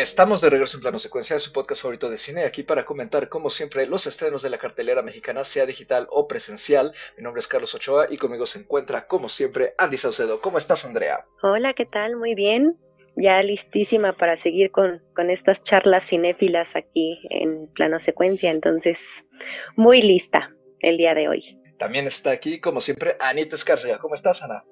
Estamos de regreso en Plano Secuencia, su podcast favorito de cine, aquí para comentar, como siempre, los estrenos de la cartelera mexicana, sea digital o presencial. Mi nombre es Carlos Ochoa y conmigo se encuentra, como siempre, Andy Saucedo. ¿Cómo estás, Andrea? Hola, ¿qué tal? Muy bien. Ya listísima para seguir con, con estas charlas cinéfilas aquí en Plano Secuencia, entonces, muy lista el día de hoy. También está aquí, como siempre, Anita Escarria. ¿Cómo estás, Ana?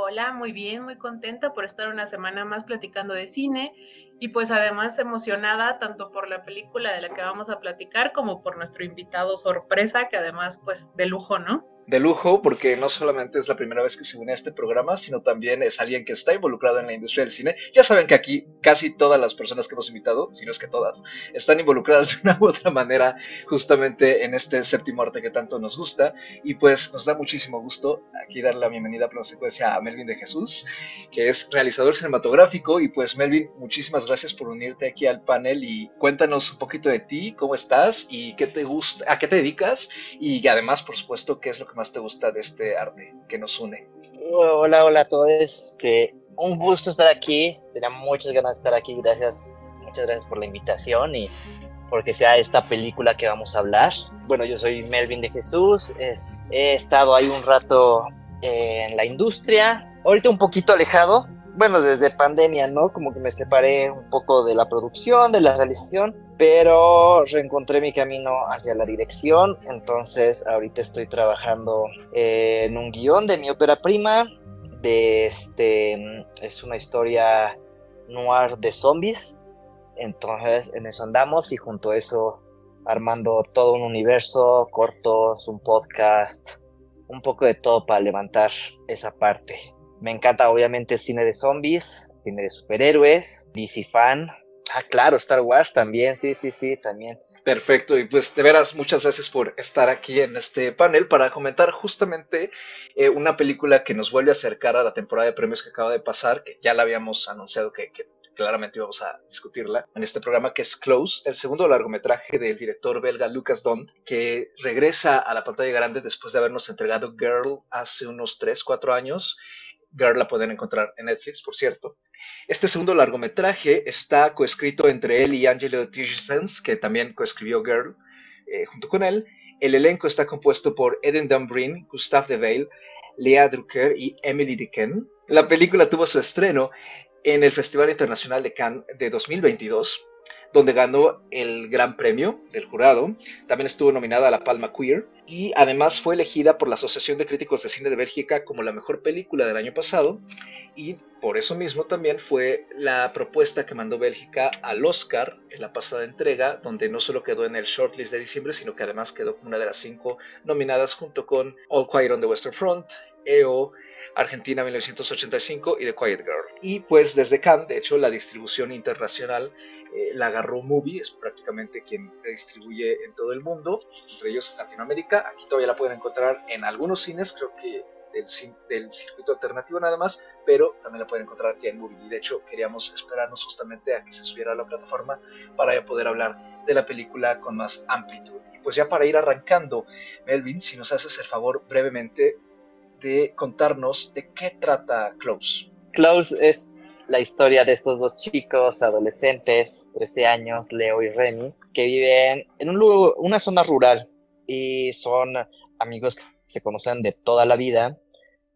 Hola, muy bien, muy contenta por estar una semana más platicando de cine y pues además emocionada tanto por la película de la que vamos a platicar como por nuestro invitado sorpresa, que además pues de lujo, ¿no? De lujo porque no solamente es la primera vez que se une a este programa, sino también es alguien que está involucrado en la industria del cine. Ya saben que aquí casi todas las personas que hemos invitado, si no es que todas, están involucradas de una u otra manera justamente en este séptimo arte que tanto nos gusta. Y pues nos da muchísimo gusto aquí darle la bienvenida a secuencia a Melvin de Jesús, que es realizador cinematográfico. Y pues Melvin, muchísimas gracias por unirte aquí al panel y cuéntanos un poquito de ti, cómo estás y qué te gusta, a qué te dedicas y además, por supuesto, qué es lo que más te gusta de este arte que nos une? Hola, hola a todos. Este, un gusto estar aquí. Tenía muchas ganas de estar aquí. Gracias, muchas gracias por la invitación y porque sea esta película que vamos a hablar. Bueno, yo soy Melvin de Jesús. he estado ahí un rato en la industria. Ahorita un poquito alejado, bueno, desde pandemia, ¿no? Como que me separé un poco de la producción, de la realización, pero reencontré mi camino hacia la dirección, entonces ahorita estoy trabajando en un guion de mi ópera prima, de este, es una historia noir de zombies, entonces en eso andamos y junto a eso armando todo un universo, cortos, un podcast, un poco de todo para levantar esa parte. Me encanta obviamente el cine de zombies, cine de superhéroes, DC fan. Ah, claro, Star Wars también, sí, sí, sí, también. Perfecto, y pues de veras muchas gracias por estar aquí en este panel para comentar justamente eh, una película que nos vuelve a acercar a la temporada de premios que acaba de pasar, que ya la habíamos anunciado que, que claramente íbamos a discutirla en este programa, que es Close, el segundo largometraje del director belga Lucas Dont, que regresa a la pantalla grande después de habernos entregado Girl hace unos 3, 4 años Girl la pueden encontrar en Netflix, por cierto. Este segundo largometraje está coescrito entre él y Angelo Tijsens, que también coescribió Girl, eh, junto con él. El elenco está compuesto por Eden Dumbreen, Gustave Devale, Lea Drucker y Emily Dequesne. La película tuvo su estreno en el Festival Internacional de Cannes de 2022 donde ganó el Gran Premio del jurado. También estuvo nominada a la Palma Queer y además fue elegida por la Asociación de Críticos de Cine de Bélgica como la mejor película del año pasado y por eso mismo también fue la propuesta que mandó Bélgica al Oscar en la pasada entrega, donde no solo quedó en el shortlist de diciembre, sino que además quedó como una de las cinco nominadas junto con All Quiet on the Western Front, EO, Argentina 1985 y The Quiet Girl. Y pues desde Cannes, de hecho, la distribución internacional eh, la agarró Movie, es prácticamente quien distribuye en todo el mundo, entre ellos Latinoamérica. Aquí todavía la pueden encontrar en algunos cines, creo que del, del, circuito alternativo nada más, pero también la pueden encontrar aquí en Movie. Y de hecho, queríamos esperarnos justamente a que se subiera a la plataforma para poder hablar de la película con más amplitud. Y pues ya para ir arrancando, Melvin, si nos haces el favor brevemente de contarnos de qué trata Close. Close es la historia de estos dos chicos adolescentes, 13 años, Leo y Remy, que viven en un lugar, una zona rural y son amigos que se conocen de toda la vida,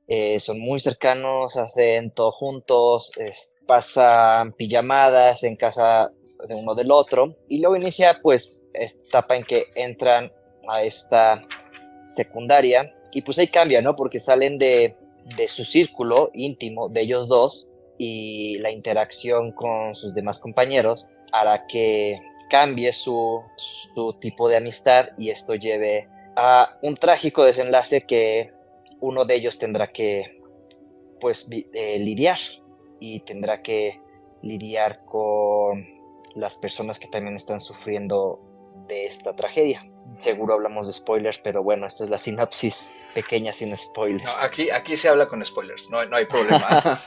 eh, son muy cercanos, hacen todo juntos, pasan pijamadas en casa de uno del otro y luego inicia pues esta etapa en que entran a esta secundaria y pues ahí cambia, ¿no? Porque salen de, de su círculo íntimo de ellos dos y la interacción con sus demás compañeros hará que cambie su, tipo de amistad y esto lleve a un trágico desenlace que uno de ellos tendrá que pues eh, lidiar y tendrá que lidiar con las personas que también están sufriendo de esta tragedia. Seguro hablamos de spoilers, pero bueno, esta es la sinopsis pequeña sin spoilers. aquí, aquí se habla con spoilers, no, no hay problema.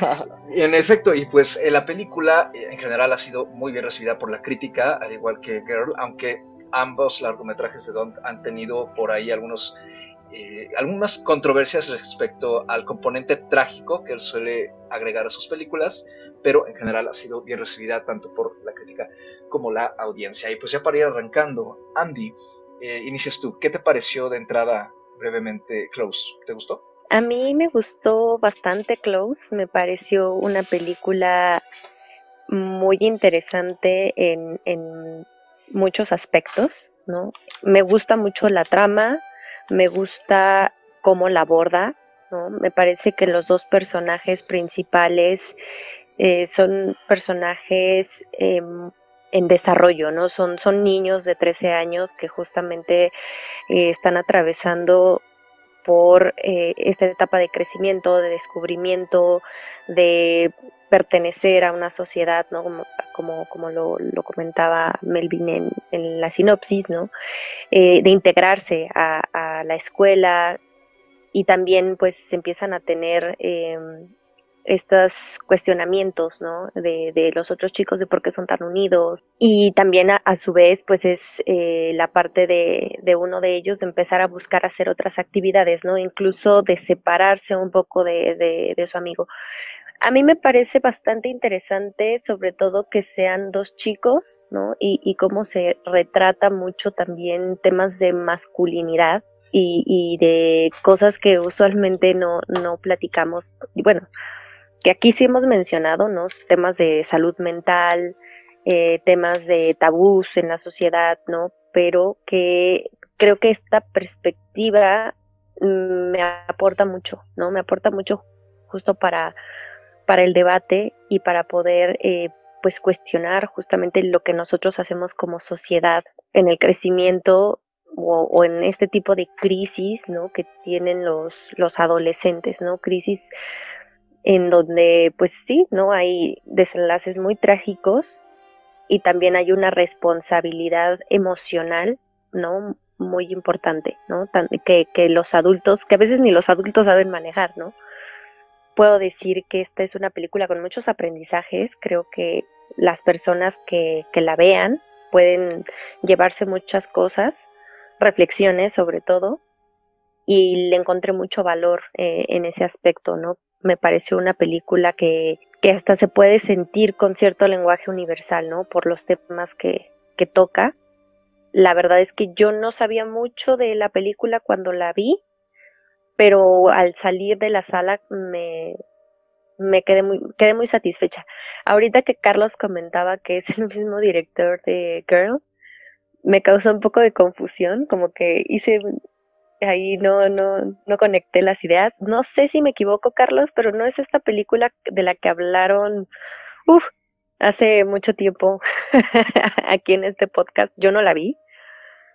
en efecto, y pues eh, la película eh, en general ha sido muy bien recibida por la crítica, al igual que Girl, aunque ambos largometrajes de Don han tenido por ahí algunos, eh, algunas controversias respecto al componente trágico que él suele agregar a sus películas, pero en general ha sido bien recibida tanto por la crítica como la audiencia. Y pues ya para ir arrancando, Andy, eh, inicias tú. ¿Qué te pareció de entrada brevemente Close? ¿Te gustó? A mí me gustó bastante Close, me pareció una película muy interesante en, en muchos aspectos, ¿no? Me gusta mucho la trama, me gusta cómo la aborda, ¿no? Me parece que los dos personajes principales eh, son personajes em, en desarrollo, ¿no? Son, son niños de 13 años que justamente eh, están atravesando por eh, esta etapa de crecimiento, de descubrimiento, de pertenecer a una sociedad, ¿no? Como, como, lo, comentaba Melvin en, la sinopsis, ¿no? Eh, de integrarse a, la escuela y también pues se empiezan a tener em, estos cuestionamientos, ¿no? De, los otros chicos de por qué son tan unidos. Y también a, su vez, pues es eh, la parte de, uno de ellos de empezar a buscar hacer otras actividades, ¿no? Incluso de separarse un poco de, su amigo. A mí me parece bastante interesante, sobre todo que sean dos chicos, ¿no? Y, y cómo se retrata mucho también temas de masculinidad, y, y, de cosas que usualmente no, no platicamos. Bueno, que aquí sí hemos mencionado, ¿no? Temas de salud mental, eh, temas de tabús en la sociedad, ¿no? Pero que creo que esta perspectiva mm, me aporta mucho, ¿no? Me aporta mucho justo para, para el debate y para poder, eh, pues, cuestionar justamente lo que nosotros hacemos como sociedad en el crecimiento o, o, en este tipo de crisis, ¿no? Que tienen los, los adolescentes, ¿no? Crisis en donde pues sí, ¿no? Hay desenlaces muy trágicos y también hay una responsabilidad emocional, ¿no? Muy importante, ¿no? Que, que los adultos, que a veces ni los adultos saben manejar, ¿no? Puedo decir que esta es una película con muchos aprendizajes, creo que las personas que, que la vean pueden llevarse muchas cosas, reflexiones sobre todo, y le encontré mucho valor eh, en ese aspecto, ¿no? Me pareció una película que, que hasta se puede sentir con cierto lenguaje universal, ¿no? Por los temas que, que toca. La verdad es que yo no sabía mucho de la película cuando la vi, pero al salir de la sala me, me quedé muy, quedé muy satisfecha. Ahorita que Carlos comentaba que es el mismo director de Girl, me causó un poco de confusión, como que hice ahí no, no, no conecté las ideas. No sé si me equivoco, Carlos, pero no es esta película de la que hablaron hace mucho tiempo aquí en este podcast. Yo no la vi,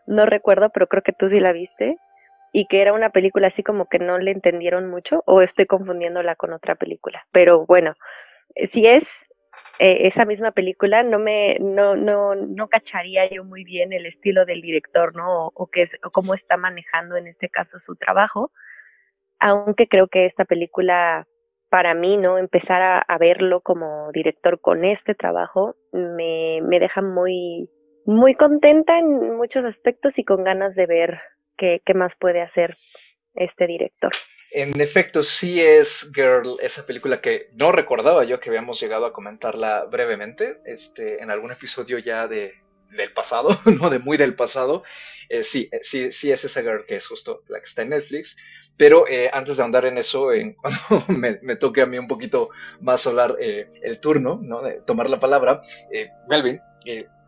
no recuerdo, pero creo que tú sí la viste. Y que era una película así como que no le entendieron mucho, o estoy confundiéndola con otra película. Pero bueno, si es eh, esa misma película no me no, no, no cacharía yo muy bien el estilo del director, ¿no? O, qué es, o cómo está manejando en este caso su trabajo. Aunque creo que esta película, para mí, ¿no? Empezar a, verlo como director con este trabajo me, me deja muy, muy contenta en muchos aspectos y con ganas de ver qué, qué más puede hacer este director. En efecto, sí es Girl, esa película que no recordaba yo que habíamos llegado a comentarla brevemente, este, en algún episodio ya de, del pasado, no de muy del pasado. Eh, sí, eh, sí, sí es esa Girl que es justo la que está en Netflix. Pero eh, antes de andar en eso, en, cuando me, toque a mí un poquito más hablar el turno, ¿no? de tomar la palabra, Melvin,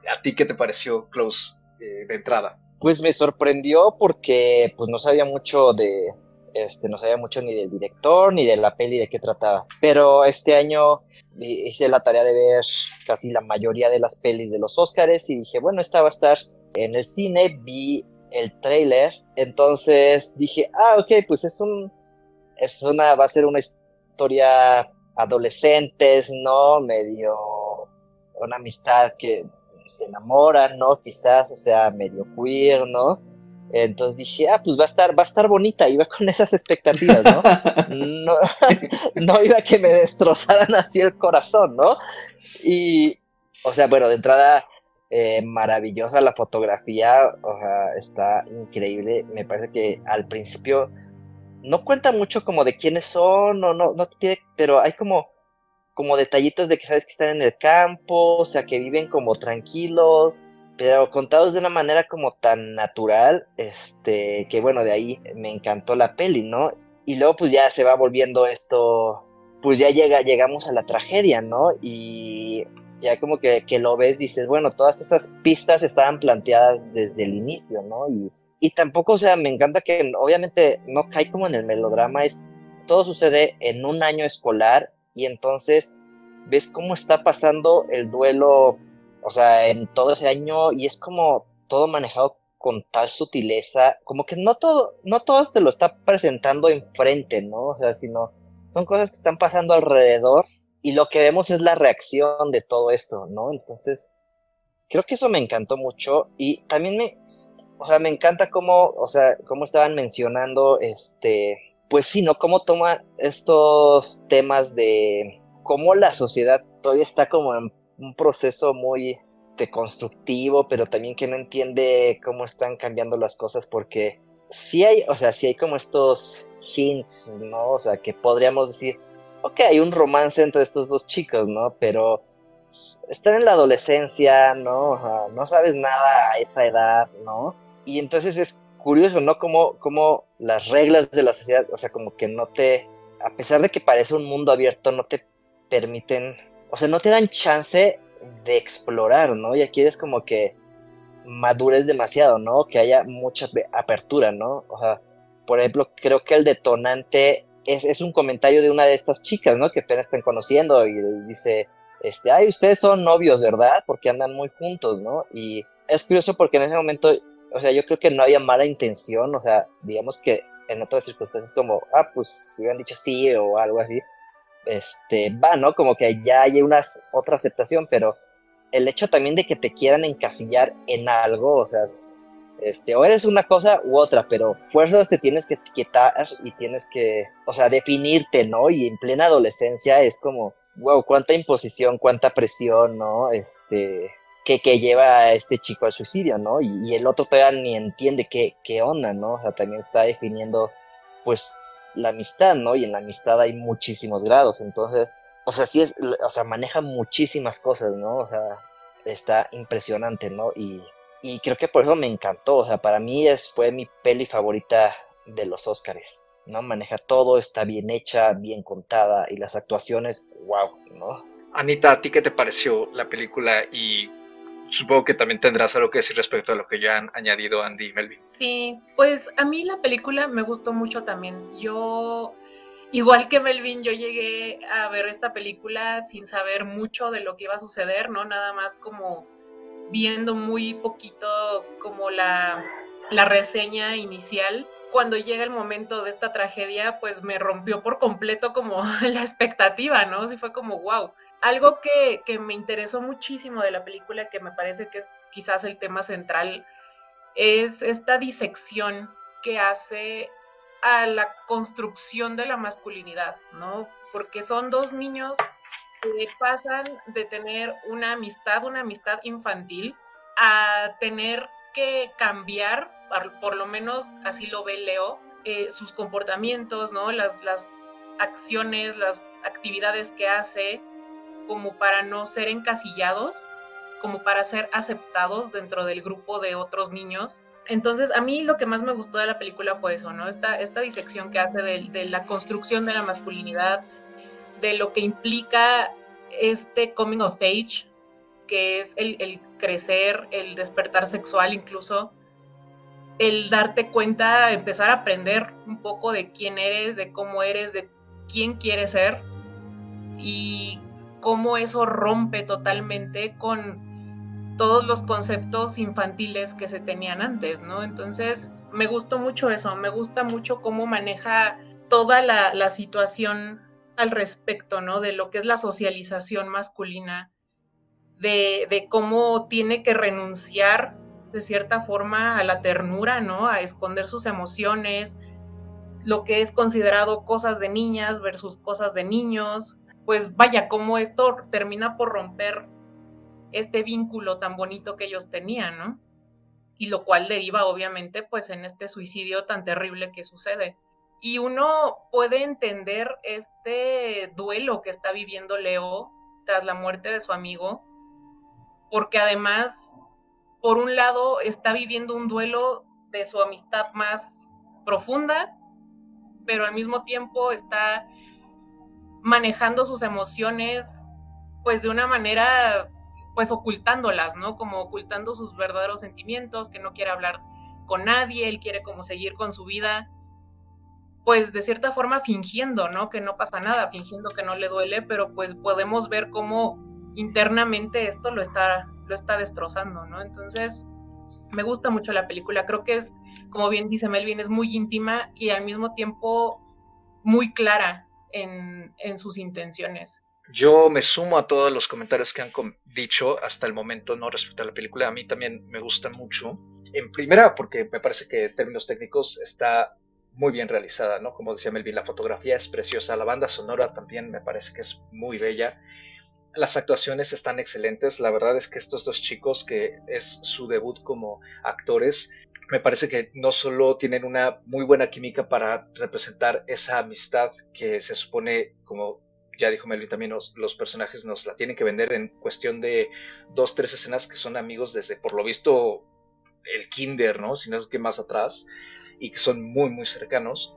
¿a ti qué te pareció Close de entrada? Pues me sorprendió porque pues, no sabía mucho de, este, no sabía mucho ni del director ni de la peli de qué trataba. Pero este año hice la tarea de ver casi la mayoría de las pelis de los Oscars y dije, bueno, esta va a estar en el cine, vi el trailer, entonces dije, ah, ok, pues es un, es una, va a ser una historia adolescentes, ¿no? Medio una amistad que se enamoran, ¿no? Quizás, o sea, medio queer, ¿no? Entonces dije, ah, pues va a estar, va a estar bonita, iba con esas expectativas, ¿no? no, iba a que me destrozaran así el corazón, ¿no? Y, o sea, bueno, de entrada, eh, maravillosa la fotografía, o sea, está increíble. Me parece que al principio no cuenta mucho como de quiénes son, o no, no tiene, pero hay como, como detallitos de que sabes que están en el campo, o sea, que viven como tranquilos, pero contados de una manera como tan natural, este, que bueno, de ahí me encantó la peli, ¿no? Y luego pues ya se va volviendo esto, pues ya llega, llegamos a la tragedia, ¿no? Y ya como que, lo ves, dices, bueno, todas estas pistas estaban planteadas desde el inicio, ¿no? Y, y tampoco, o sea, me encanta que obviamente no cae como en el melodrama, es, todo sucede en un año escolar y entonces ves cómo está pasando el duelo, o sea, en todo ese año y es como todo manejado con tal sutileza, como que no todo, no todo te lo está presentando enfrente, ¿no? O sea, sino son cosas que están pasando alrededor y lo que vemos es la reacción de todo esto, ¿no? Entonces, creo que eso me encantó mucho y también me, o sea, me encanta cómo, o sea, cómo estaban mencionando, este, pues sí, ¿no? Cómo toma estos temas de cómo la sociedad todavía está como en un proceso muy deconstructivo, pero también que no entiende cómo están cambiando las cosas porque sí hay, o sea, sí hay como estos hints, ¿no? O sea, que podríamos decir, ok, hay un romance entre estos dos chicos, ¿no? Pero están en la adolescencia, ¿no? no sabes nada a esa edad, ¿no? Y entonces es curioso, ¿no? Como, como las reglas de la sociedad, o sea, como que no te, a pesar de que parece un mundo abierto, no te permiten, o sea, no te dan chance de explorar, ¿no? Y aquí es como que madures demasiado, ¿no? Que haya mucha apertura, ¿no? O sea, por ejemplo, creo que el detonante es, es, un comentario de una de estas chicas, ¿no? Que apenas están conociendo y dice, este, ay, ustedes son novios, ¿verdad? Porque andan muy juntos, ¿no? Y es curioso porque en ese momento, o sea, yo creo que no había mala intención, o sea, digamos que en otras circunstancias como, ah, pues hubieran dicho sí o algo así, este, va, ¿no? Como que ya hay una otra aceptación, pero el hecho también de que te quieran encasillar en algo, o sea, este, o eres una cosa u otra, pero fuerzas te tienes que etiquetar y tienes que, o sea, definirte, ¿no? Y en plena adolescencia es como, wow, cuánta imposición, cuánta presión, ¿no? Este, que, que lleva a este chico al suicidio, ¿no? Y, y, el otro todavía ni entiende qué, qué onda, ¿no? O sea, también está definiendo, pues, la amistad, ¿no? Y en la amistad hay muchísimos grados, entonces, o sea, sí es, o sea, maneja muchísimas cosas, ¿no? O sea, está impresionante, ¿no? Y y creo que por eso me encantó, o sea, para mí es, fue mi peli favorita de los Óscares, ¿no? Maneja todo, está bien hecha, bien contada y las actuaciones, wow, ¿no? Anita, ¿a ti qué te pareció la película? Y supongo que también tendrás algo que decir respecto a lo que ya han añadido Andy y Melvin. Sí, pues a mí la película me gustó mucho también. Yo, igual que Melvin, yo llegué a ver esta película sin saber mucho de lo que iba a suceder, ¿no? Nada más como viendo muy poquito como la, la reseña inicial. Cuando llega el momento de esta tragedia, pues me rompió por completo como la expectativa, ¿no? Sí fue como, wow. Algo que, que me interesó muchísimo de la película, que me parece que es quizás el tema central, es esta disección que hace a la construcción de la masculinidad, ¿no? Porque son dos niños pasan de tener una amistad, una amistad infantil, a tener que cambiar, por, lo menos así lo ve Leo, eh, sus comportamientos, ¿no? Las, las acciones, las actividades que hace, como para no ser encasillados, como para ser aceptados dentro del grupo de otros niños. Entonces, a mí lo que más me gustó de la película fue eso, ¿no? Esta, esta disección que hace de, de la construcción de la masculinidad, de lo que implica este coming of age, que es el, crecer, el despertar sexual incluso, el darte cuenta, empezar a aprender un poco de quién eres, de cómo eres, de quién quieres ser y cómo eso rompe totalmente con todos los conceptos infantiles que se tenían antes, ¿no? Entonces, me gustó mucho eso, me gusta mucho cómo maneja toda la, situación al respecto, ¿no? De lo que es la socialización masculina, de, de, cómo tiene que renunciar de cierta forma a la ternura, ¿no? A esconder sus emociones, lo que es considerado cosas de niñas versus cosas de niños. Pues vaya, cómo esto termina por romper este vínculo tan bonito que ellos tenían, ¿no? Y lo cual deriva obviamente pues en este suicidio tan terrible que sucede. y uno puede entender este duelo que está viviendo Leo tras la muerte de su amigo, porque además, por un lado, está viviendo un duelo de su amistad más profunda, pero al mismo tiempo está manejando sus emociones pues de una manera pues ocultándolas, ¿no? Como ocultando sus verdaderos sentimientos, que no quiere hablar con nadie, él quiere como seguir con su vida, pues de cierta forma fingiendo, ¿no? Que no pasa nada, fingiendo que no le duele, pero pues podemos ver cómo internamente esto lo está, lo está destrozando, ¿no? Entonces, me gusta mucho la película, creo que es, como bien dice Melvin, es muy íntima y al mismo tiempo muy clara en, sus intenciones. Yo me sumo a todos los comentarios que han dicho hasta el momento no respecto a la película. A mí también me gusta mucho. En primera, porque me parece que en términos técnicos está muy bien realizada, ¿no? Como decía Melvin, la fotografía es preciosa, la banda sonora también me parece que es muy bella. Las actuaciones están excelentes. La verdad es que estos dos chicos, que es su debut como actores, me parece que no solo tienen una muy buena química para representar esa amistad que se supone, como ya dijo Melvin también, los, personajes nos la tienen que vender en cuestión de dos, tres escenas que son amigos desde, por lo visto, el kinder, ¿no? Si no es que más atrás, y que son muy, muy cercanos.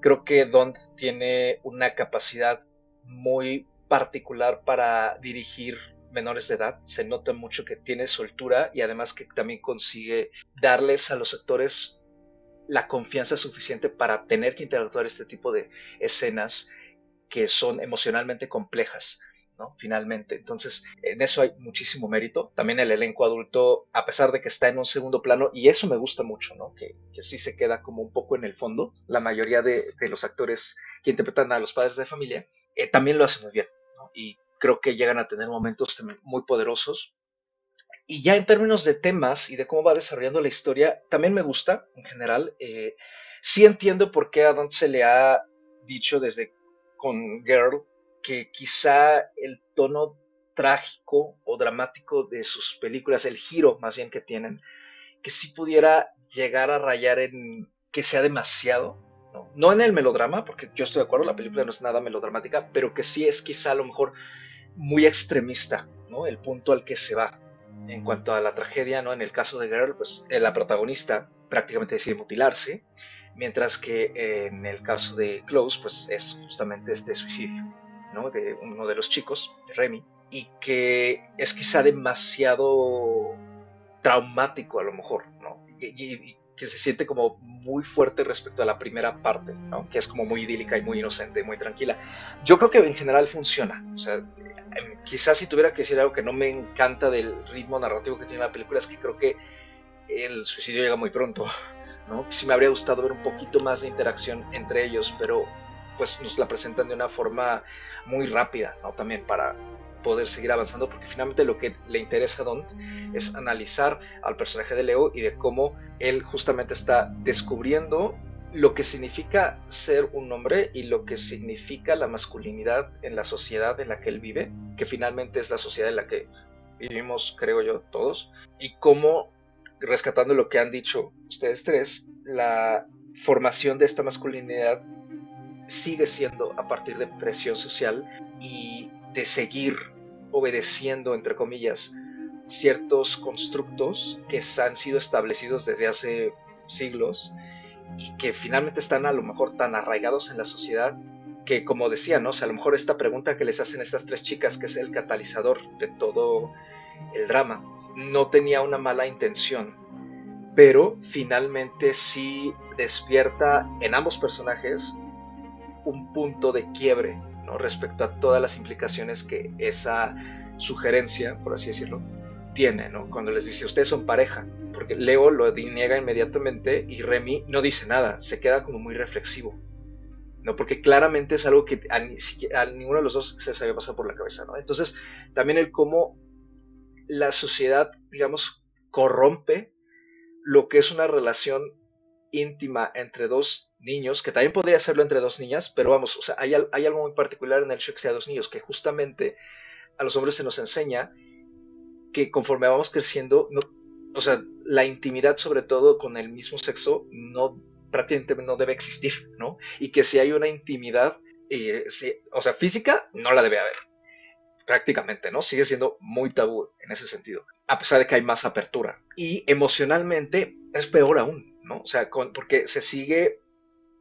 Creo que Don tiene una capacidad muy particular para dirigir menores de edad. Se nota mucho que tiene soltura y además que también consigue darles a los actores la confianza suficiente para tener que interactuar este tipo de escenas que son emocionalmente complejas. Finalmente. Entonces, en eso hay muchísimo mérito. También el elenco adulto, a pesar de que está en un segundo plano, y eso me gusta mucho. Que, que sí se queda como un poco en el fondo. La mayoría de, los actores que interpretan a los padres de familia eh, también lo hacen muy bien, creo que llegan a tener momentos muy poderosos. Y ya en términos de temas y de cómo va desarrollando la historia, también me gusta en general. Eh, sí entiendo por qué a Don se le ha dicho desde con Girl que quizá el tono trágico o dramático de sus películas, el giro más bien que tienen, que sí pudiera llegar a rayar en que sea demasiado, ¿no? en el melodrama, porque yo estoy de acuerdo, la película no es nada melodramática, pero que sí es quizá a lo mejor muy extremista, ¿no? El punto al que se va. En cuanto a la tragedia, ¿no? En el caso de Girl, pues eh, la protagonista prácticamente decide mutilarse, mientras que eh, en el caso de Close, pues es justamente este suicidio, ¿no? De uno de los chicos, de Remy, y que es quizá demasiado traumático a lo mejor, ¿no? Y, que se siente como muy fuerte respecto a la primera parte, ¿no? Que es como muy idílica y muy inocente, muy tranquila. Yo creo que en general funciona, o sea, em, quizás si tuviera que decir algo que no me encanta del ritmo narrativo que tiene la película es que creo que el suicidio llega muy pronto, ¿no? Sí me habría gustado ver un poquito más de interacción entre ellos, pero pues nos la presentan de una forma muy rápida, ¿no? También para poder seguir avanzando, porque finalmente lo que le interesa a Don es analizar al personaje de Leo y de cómo él justamente está descubriendo lo que significa ser un hombre y lo que significa la masculinidad en la sociedad en la que él vive, que finalmente es la sociedad en la que vivimos, creo yo, todos, y cómo rescatando lo que han dicho ustedes tres, la formación de esta masculinidad sigue siendo a partir de presión social y de seguir obedeciendo, entre comillas, ciertos constructos que han sido establecidos desde hace siglos y que finalmente están a lo mejor tan arraigados en la sociedad que, como decía, ¿no? a lo mejor esta pregunta que les hacen estas tres chicas, que es el catalizador de todo el drama, no tenía una mala intención, pero finalmente sí despierta en ambos personajes un punto de quiebre respecto a todas las implicaciones que esa sugerencia, por así decirlo, tiene, ¿no? Cuando les dice, ustedes son pareja, porque Leo lo niega inmediatamente y Remy no dice nada, se queda como muy reflexivo, ¿no? Porque claramente es algo que a, ninguno de los dos se les había pasado por la cabeza. Entonces, también el cómo la sociedad, digamos, corrompe lo que es una relación íntima entre dos niños, que también podría serlo entre dos niñas, pero vamos, o sea, hay, algo muy particular en el de que sea dos niños, que justamente a los hombres se nos enseña que conforme vamos creciendo, o sea, la intimidad sobre todo con el mismo sexo no prácticamente no debe existir, ¿no? Y que si hay una intimidad, eh, o sea, física, no la debe haber, prácticamente, ¿no? Sigue siendo muy tabú en ese sentido, a pesar de que hay más apertura. Y emocionalmente es peor aún, O sea, porque se sigue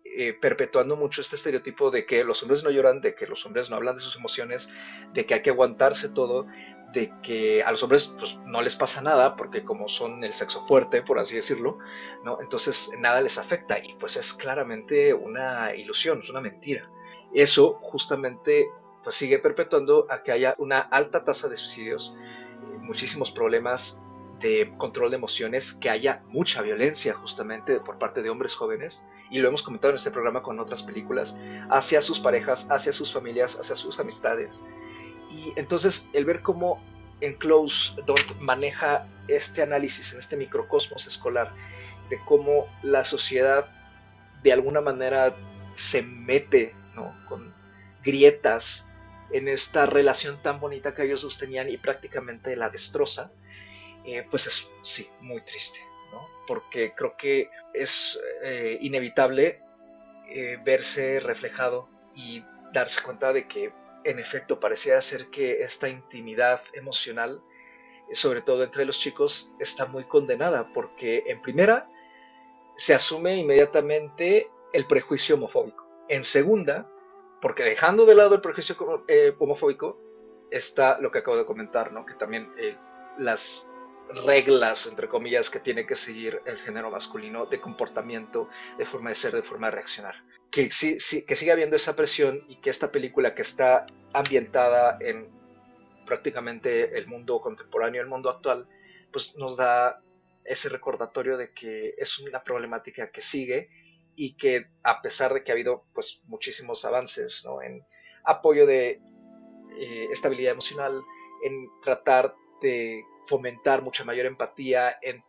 eh, perpetuando mucho este estereotipo de que los hombres no lloran, de que los hombres no hablan de sus emociones, de que hay que aguantarse todo, de que a los hombres pues, no les pasa nada porque como son el sexo fuerte, por así decirlo, ¿no? entonces nada les afecta y pues es claramente una ilusión, es una mentira. Eso justamente pues sigue perpetuando a que haya una alta tasa de suicidios, muchísimos problemas de control de emociones, que haya mucha violencia justamente por parte de hombres jóvenes, y lo hemos comentado en este programa con otras películas, hacia sus parejas, hacia sus familias, hacia sus amistades. Y entonces el ver cómo en Close Don't maneja este análisis en este microcosmos escolar de cómo la sociedad de alguna manera se mete ¿no? con grietas en esta relación tan bonita que ellos sostenían y prácticamente la destroza, eh, pues es sí, muy triste, ¿no? porque creo que es eh, inevitable eh, verse reflejado y darse cuenta de que en efecto parecía ser que esta intimidad emocional, sobre todo entre los chicos, está muy condenada, porque en primera se asume inmediatamente el prejuicio homofóbico. En segunda, porque dejando de lado el prejuicio homofóbico, está lo que acabo de comentar, ¿no? que también las reglas, entre comillas, que tiene que seguir el género masculino de comportamiento, de forma de ser, de forma de reaccionar. Que, sí, sí, que siga habiendo esa presión y que esta película que está ambientada en prácticamente el mundo contemporáneo, el mundo actual, pues nos da ese recordatorio de que es una problemática que sigue y que a pesar de que ha habido pues muchísimos avances ¿no? en apoyo de eh, estabilidad emocional, en tratar de fomentar mucha mayor empatía en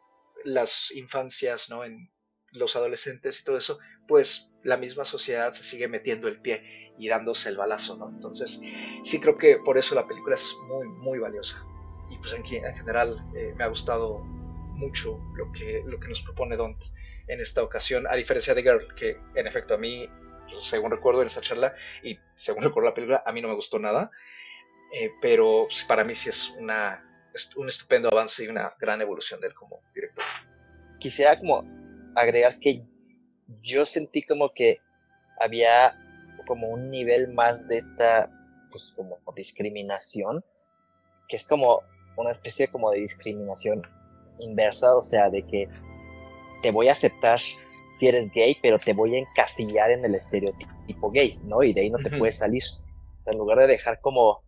las infancias, ¿no? en los adolescentes y todo eso, pues la misma sociedad se sigue metiendo el pie y dándose el balazo, ¿no? Entonces, sí creo que por eso la película es muy, muy valiosa. Y pues en, en general eh, me ha gustado mucho lo que, lo que nos propone Don't en esta ocasión, a diferencia de Girl, que en efecto a mí, según recuerdo en esta charla y según recuerdo la película, a mí no me gustó nada, eh, pero para mí sí es una un estupendo avance y una gran evolución de él como director. Quisiera como agregar que yo sentí como que había como un nivel más de esta pues como discriminación que es como una especie como de discriminación inversa, o sea, de que te voy a aceptar si eres gay, pero te voy a encasillar en el estereotipo gay, ¿no? Y de ahí no te puedes salir. en lugar de dejar como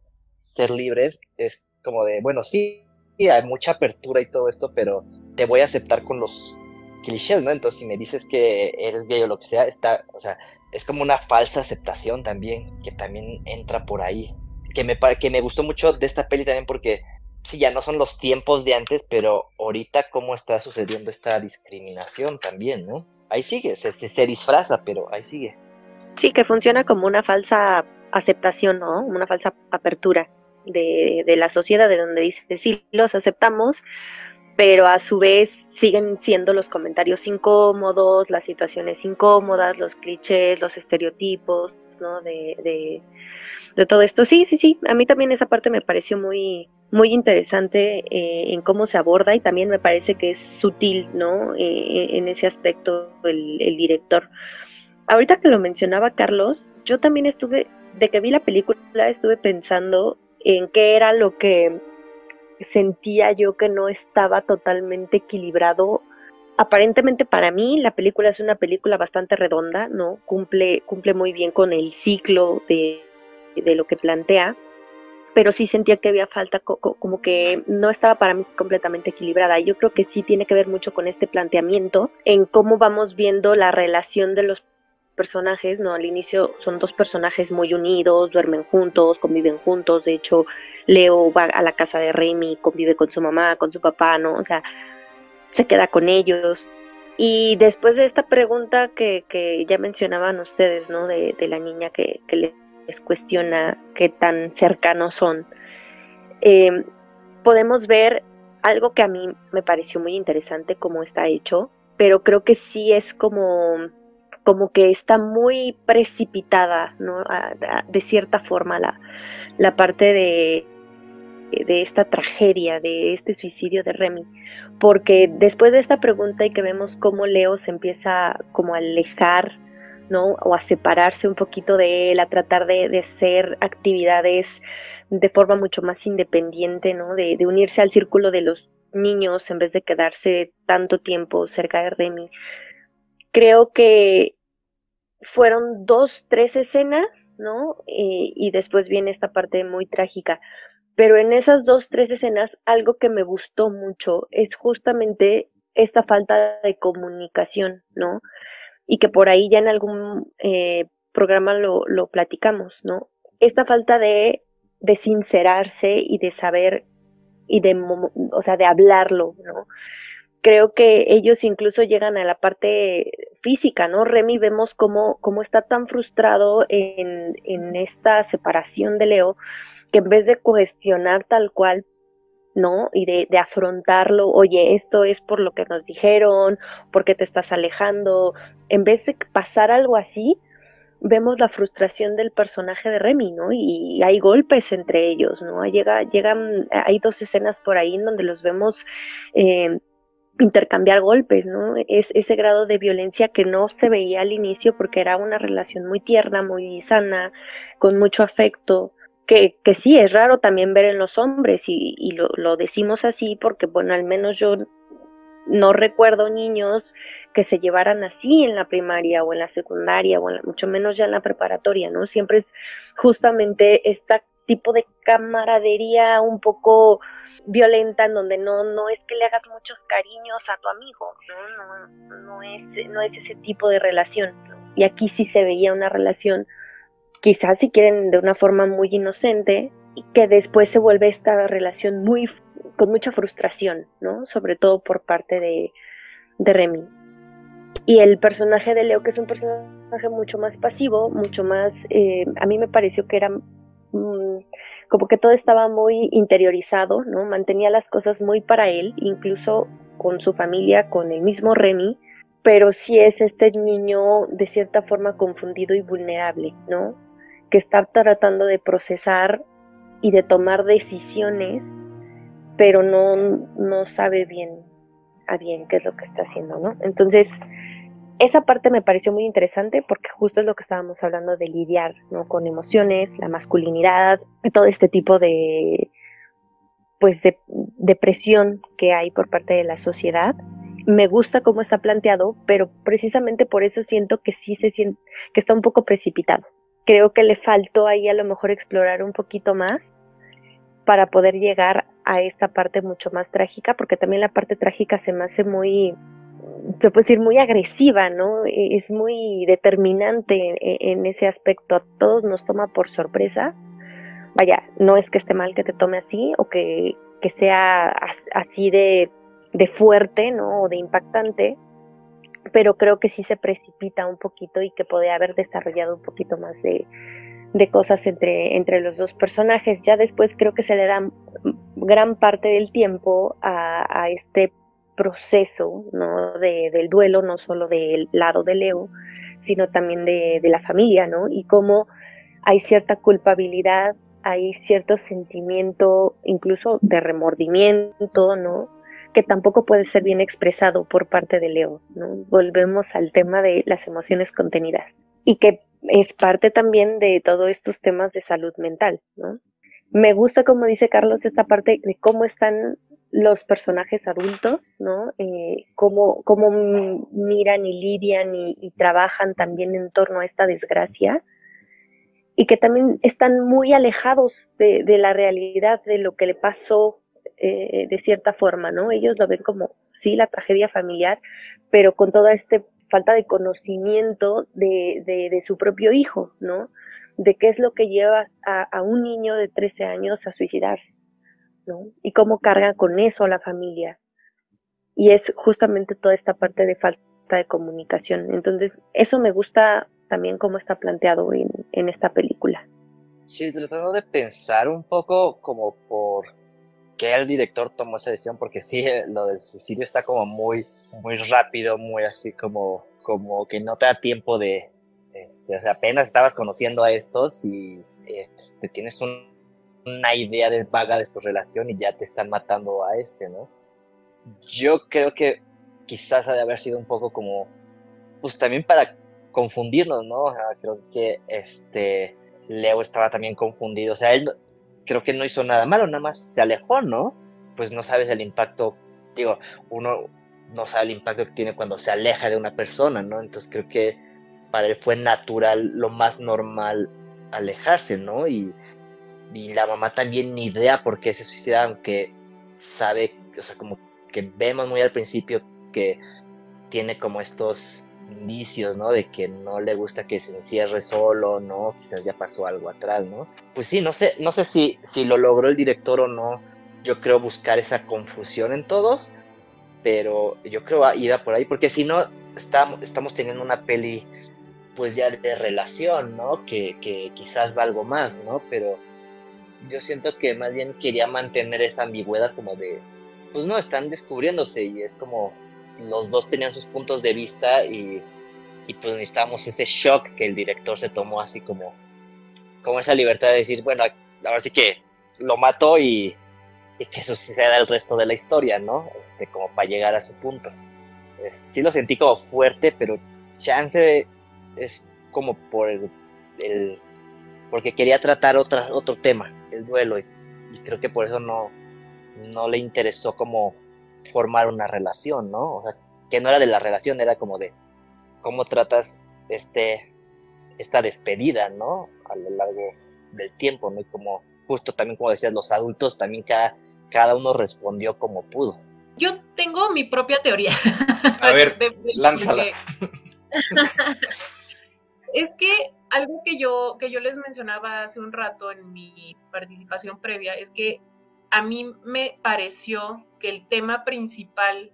ser libres, es como de, bueno, sí, hay mucha apertura y todo esto, pero te voy a aceptar con los clichés, ¿no? Entonces, si me dices que eres gay o lo que sea, está, o sea, es como una falsa aceptación también, que también entra por ahí. Que me, que me gustó mucho de esta peli también porque, sí, ya no son los tiempos de antes, pero ahorita cómo está sucediendo esta discriminación también, ¿no? Ahí sigue, se, se disfraza, pero ahí sigue. Sí, que funciona como una falsa aceptación, ¿no? Una falsa apertura de, la sociedad, de donde dice, sí, los aceptamos, pero a su vez siguen siendo los comentarios incómodos, las situaciones incómodas, los clichés, los estereotipos, ¿no? De, de, todo esto. Sí, sí, sí, a mí también esa parte me pareció muy, muy interesante eh, en cómo se aborda y también me parece que es sutil, ¿no? Eh, en ese aspecto el director. Ahorita que lo mencionaba Carlos, yo también estuve, de que vi la película, estuve pensando en qué era lo que sentía yo que no estaba totalmente equilibrado. Aparentemente para mí la película es una película bastante redonda, ¿no? Cumple, cumple muy bien con el ciclo de, de lo que plantea, pero sí sentía que había falta, como que no estaba para mí completamente equilibrada. Yo creo que sí tiene que ver mucho con este planteamiento en cómo vamos viendo la relación de los personajes, ¿no? Al inicio son dos personajes muy unidos, duermen juntos, conviven juntos, de hecho Leo va a la casa de Remy, convive con su mamá, con su papá, ¿no? O sea, se queda con ellos. Y después de esta pregunta que, que ya mencionaban ustedes, ¿no? De, la niña que, les cuestiona qué tan cercanos son, em, podemos ver algo que a mí me pareció muy interesante cómo está hecho, pero creo que sí es como, como que está muy precipitada, ¿no? de cierta forma la, la parte de, de esta tragedia, de este suicidio de Remy, porque después de esta pregunta y que vemos cómo Leo se empieza como a alejar, ¿no? O a separarse un poquito de él, a tratar de, de hacer actividades de forma mucho más independiente, ¿no? De, de, unirse al círculo de los niños en vez de quedarse tanto tiempo cerca de Remy. Creo que fueron dos, tres escenas, ¿no? Eh, y después viene esta parte muy trágica. Pero en esas dos, tres escenas, algo que me gustó mucho es justamente esta falta de comunicación, ¿no? Y que por ahí ya en algún eh, programa lo, lo platicamos, ¿no? Esta falta de, de sincerarse y de saber y de, o sea, de hablarlo, ¿no? Creo que ellos incluso llegan a la parte física, ¿no? Remy vemos cómo, cómo está tan frustrado en, en esta separación de Leo, que en vez de cuestionar tal cual, ¿no? Y de, de, afrontarlo, oye, esto es por lo que nos dijeron, porque te estás alejando, en vez de pasar algo así, vemos la frustración del personaje de Remy, ¿no? Y hay golpes entre ellos, ¿no? Llega, llegan, hay dos escenas por ahí en donde los vemos eh, intercambiar golpes, ¿no? Es ese grado de violencia que no se veía al inicio porque era una relación muy tierna, muy sana, con mucho afecto, que, que sí es raro también ver en los hombres y, y lo, lo decimos así porque, bueno, al menos yo no recuerdo niños que se llevaran así en la primaria o en la secundaria o mucho menos ya en la preparatoria, ¿no? Siempre es justamente este tipo de camaradería un poco violenta en donde no, no es que le hagas muchos cariños a tu amigo, ¿no? No, no, es, no es ese tipo de relación. Y aquí sí se veía una relación, quizás si quieren de una forma muy inocente, y que después se vuelve esta relación muy con mucha frustración, ¿no? Sobre todo por parte de, de Remy. Y el personaje de Leo, que es un personaje mucho más pasivo, mucho más, eh, a mí me pareció que era mm, como que todo estaba muy interiorizado, ¿no? Mantenía las cosas muy para él, incluso con su familia, con el mismo Remy, pero sí es este niño de cierta forma confundido y vulnerable, ¿no? Que está tratando de procesar y de tomar decisiones pero no, no sabe bien a bien qué es lo que está haciendo, ¿no? Entonces, esa parte me pareció muy interesante porque justo es lo que estábamos hablando de lidiar, ¿no? Con emociones, la masculinidad, todo este tipo de, pues, de depresión que hay por parte de la sociedad. Me gusta cómo está planteado, pero precisamente por eso siento que sí se siente, que está un poco precipitado. Creo que le faltó ahí a lo mejor explorar un poquito más para poder llegar a esta parte mucho más trágica, porque también la parte trágica se me hace muy, se puede decir, muy agresiva, ¿no? E, es muy determinante en, ese aspecto. A todos nos toma por sorpresa. Vaya, no es que esté mal que te tome así o que, que sea así de, de fuerte, ¿no? O de impactante, pero creo que sí se precipita un poquito y que puede haber desarrollado un poquito más de, de cosas entre, entre los dos personajes. Ya después creo que se le da gran parte del tiempo a, a este proceso ¿no? de, del duelo, no solo del lado de Leo, sino también de, de la familia, ¿no? Y cómo hay cierta culpabilidad, hay cierto sentimiento incluso de remordimiento, ¿no? que tampoco puede ser bien expresado por parte de Leo, ¿no? Volvemos al tema de las emociones contenidas y que es parte también de todos estos temas de salud mental, ¿no? Me gusta, como dice Carlos, esta parte de cómo están los personajes adultos, ¿no? Eh, cómo, cómo, miran y lidian y, trabajan también en torno a esta desgracia y que también están muy alejados de, la realidad de lo que le pasó eh, de cierta forma, ¿no? Ellos lo ven como, sí, la tragedia familiar, pero con todo este falta de conocimiento de, de, su propio hijo, ¿no? De qué es lo que lleva a, un niño de 13 años a suicidarse, Y cómo carga con eso la familia. Y es justamente toda esta parte de falta de comunicación. Entonces, eso me gusta también cómo está planteado en, en esta película. Sí, tratando de pensar un poco como por qué el director tomó esa decisión, porque sí, lo del suicidio está como muy, muy rápido, muy así como, como que no te da tiempo de, este, o sea, apenas estabas conociendo a estos y este, tienes una idea de vaga de su relación y ya te están matando a este, ¿no? Yo creo que quizás ha de haber sido un poco como, pues también para confundirnos, ¿no? Creo que este Leo estaba también confundido, o sea, él creo que no hizo nada malo, nada más se alejó, ¿no? Pues no sabes el impacto, digo, uno no sabe el impacto que tiene cuando se aleja de una persona, ¿no? Entonces creo que para él fue natural, lo más normal alejarse, ¿no? Y, y la mamá también ni idea por qué se suicida, aunque sabe, o sea, como que vemos muy al principio que tiene como estos indicios, ¿no? De que no le gusta que se encierre solo, ¿no? Quizás ya pasó algo atrás, ¿no? Pues sí, no sé, no sé si, si lo logró el director o no. Yo creo buscar esa confusión en todos, pero yo creo iba por ahí, porque si no, estamos, estamos teniendo una peli pues ya de relación, ¿no? Que, que quizás va algo más, ¿no? Pero yo siento que más bien quería mantener esa ambigüedad como de, pues no, están descubriéndose y es como los dos tenían sus puntos de vista y, pues necesitábamos ese shock que el director se tomó así como, como esa libertad de decir, bueno, ahora sí que lo mató y, que eso suceda el resto de la historia, ¿no? Este, como para llegar a su punto. sí lo sentí como fuerte, pero chance es como por el, porque quería tratar otra, otro tema, el duelo, y, y creo que por eso no, no le interesó como formar una relación, ¿no? O sea, que no era de la relación, era como de cómo tratas este, esta despedida, ¿no? A lo largo del tiempo, ¿no? Y como, justo también como decías, los adultos también cada, cada uno respondió como pudo. Yo tengo mi propia teoría. A ver, lánzala. es que algo que yo, que yo les mencionaba hace un rato en mi participación previa es que a mí me pareció que el tema principal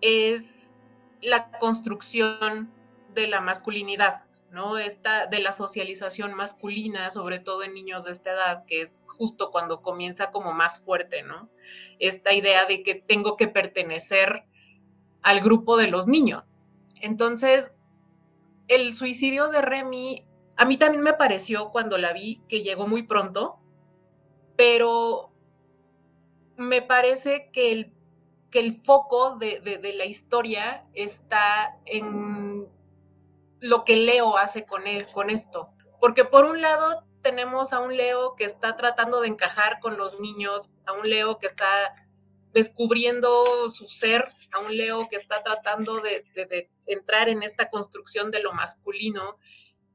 es la construcción de la masculinidad, ¿no? Esta de la socialización masculina, sobre todo en niños de esta edad, que es justo cuando comienza como más fuerte, ¿no? Esta idea de que tengo que pertenecer al grupo de los niños. Entonces, el suicidio de Remy, a mí también me pareció cuando la vi que llegó muy pronto, pero me parece que el, que el foco de, la historia está en lo que Leo hace con, él, con esto. Porque por un lado tenemos a un Leo que está tratando de encajar con los niños, a un Leo que está descubriendo su ser, a un Leo que está tratando de, de entrar en esta construcción de lo masculino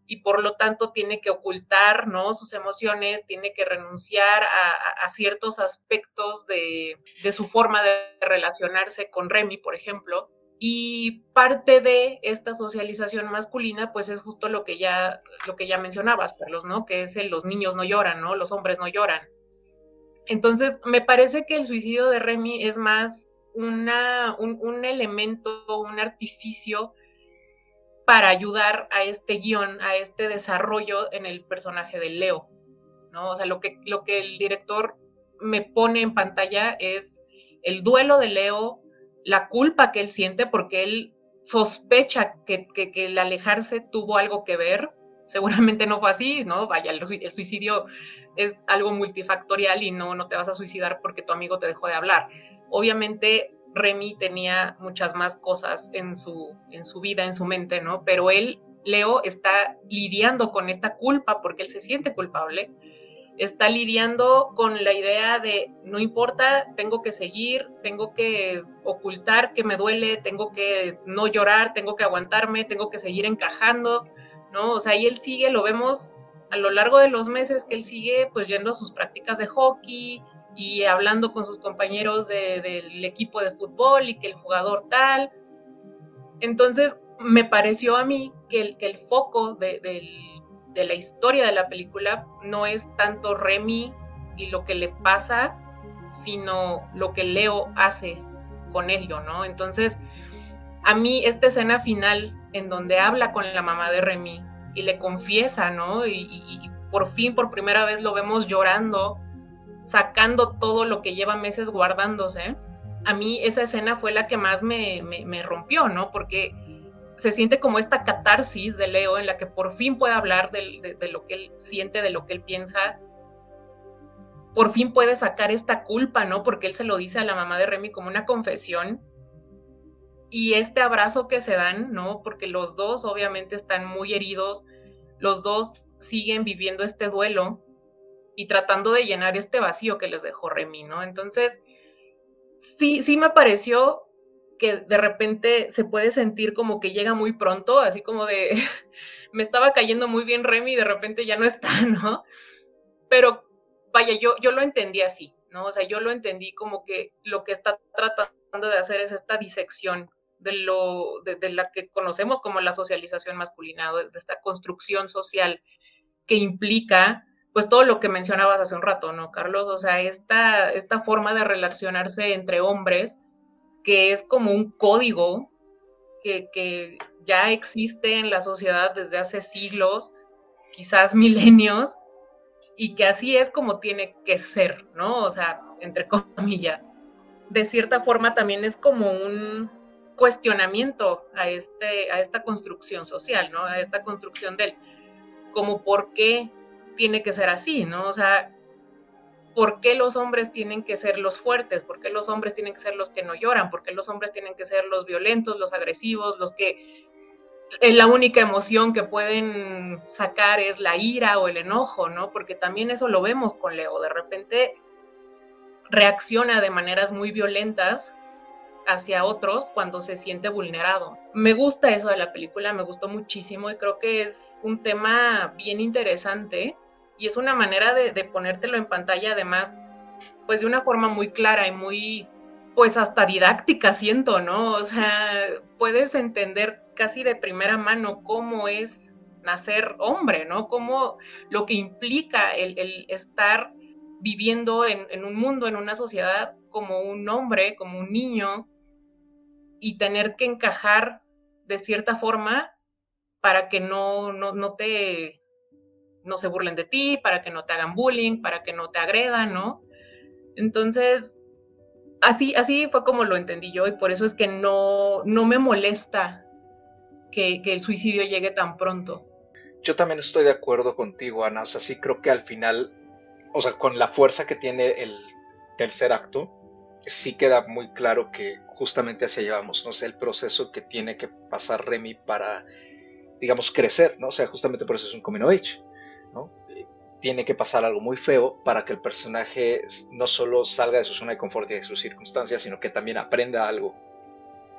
y por lo tanto tiene que ocultar ¿no? sus emociones, tiene que renunciar a, ciertos aspectos de, su forma de relacionarse con Remy, por ejemplo. Y parte de esta socialización masculina, pues es justo lo que ya, lo que ya mencionabas, Carlos, ¿no? Que es el los niños no lloran, ¿no? Los hombres no lloran. Entonces, me parece que el suicidio de Remy es más una, un, un elemento, un artificio para ayudar a este guion, a este desarrollo en el personaje de Leo, ¿no? O sea, lo que, lo que el director me pone en pantalla es el duelo de Leo, la culpa que él siente porque él sospecha que, el alejarse tuvo algo que ver, seguramente no fue así, ¿no? Vaya, el, el, suicidio es algo multifactorial y no, no te vas a suicidar porque tu amigo te dejó de hablar. Obviamente Remy tenía muchas más cosas en su, en su vida, en su mente, ¿no? Pero él, Leo, está lidiando con esta culpa porque él se siente culpable, está lidiando con la idea de, no importa, tengo que seguir, tengo que ocultar que me duele, tengo que no llorar, tengo que aguantarme, tengo que seguir encajando, ¿no? O sea, y él sigue, lo vemos a lo largo de los meses que él sigue pues yendo a sus prácticas de hockey, y hablando con sus compañeros del equipo de fútbol y que el jugador tal. Entonces, me pareció a mí que el, foco de, la historia de la película no es tanto Remy y lo que le pasa, sino lo que Leo hace con ello, ¿no? Entonces, a mí esta escena final en donde habla con la mamá de Remy y le confiesa, ¿no? y por fin, por primera vez lo vemos llorando sacando todo lo que lleva meses guardándose, a mí esa escena fue la que más me, rompió, ¿no? Porque se siente como esta catarsis de Leo en la que por fin puede hablar de, de, lo que él siente, de lo que él piensa. Por fin puede sacar esta culpa, ¿no? Porque él se lo dice a la mamá de Remy como una confesión. Y este abrazo que se dan, ¿no? Porque los dos obviamente están muy heridos, los dos siguen viviendo este duelo y tratando de llenar este vacío que les dejó Remy, ¿no? Entonces, sí, sí me pareció que de repente se puede sentir como que llega muy pronto, así como de, me estaba cayendo muy bien Remy y de repente ya no está, ¿no? Pero vaya, yo, yo lo entendí así, ¿no? O sea, yo lo entendí como que lo que está tratando de hacer es esta disección de lo de, la que conocemos como la socialización masculina, de, de esta construcción social que implica pues todo lo que mencionabas hace un rato, ¿no, Carlos? O sea, esta, esta forma de relacionarse entre hombres, que es como un código que, que ya existe en la sociedad desde hace siglos, quizás milenios, y que así es como tiene que ser, ¿no? O sea, entre comillas. De cierta forma también es como un cuestionamiento a, este, a esta construcción social, ¿no? A esta construcción del, como por qué tiene que ser así, ¿no? O sea, ¿por qué los hombres tienen que ser los fuertes? ¿Por qué los hombres tienen que ser los que no lloran? ¿Por qué los hombres tienen que ser los violentos, los agresivos, los que eh, la única emoción que pueden sacar es la ira o el enojo, ¿no? Porque también eso lo vemos con Leo. De repente reacciona de maneras muy violentas hacia otros cuando se siente vulnerado. Me gusta eso de la película, me gustó muchísimo y creo que es un tema bien interesante y es una manera de, ponértelo en pantalla además, pues de una forma muy clara y muy, pues hasta didáctica siento, ¿no? O sea, puedes entender casi de primera mano cómo es nacer hombre, ¿no? Cómo lo que implica el, estar viviendo en, en, un mundo, en una sociedad como un hombre, como un niño, y tener que encajar de cierta forma para que no, no, no te no se burlen de ti, para que no te hagan bullying, para que no te agredan, ¿no? Entonces, así, así fue como lo entendí yo y por eso es que no, no me molesta que, que el suicidio llegue tan pronto. Yo también estoy de acuerdo contigo, Ana. O sea, sí creo que al final, o sea, con la fuerza que tiene el tercer acto, sí queda muy claro que justamente hacia allá vamos, ¿no? el proceso que tiene que pasar Remy para, digamos, crecer, ¿no? O sea, justamente por eso es un coming of age. Tiene que pasar algo muy feo para que el personaje no solo salga de su zona de confort y de sus circunstancias, sino que también aprenda algo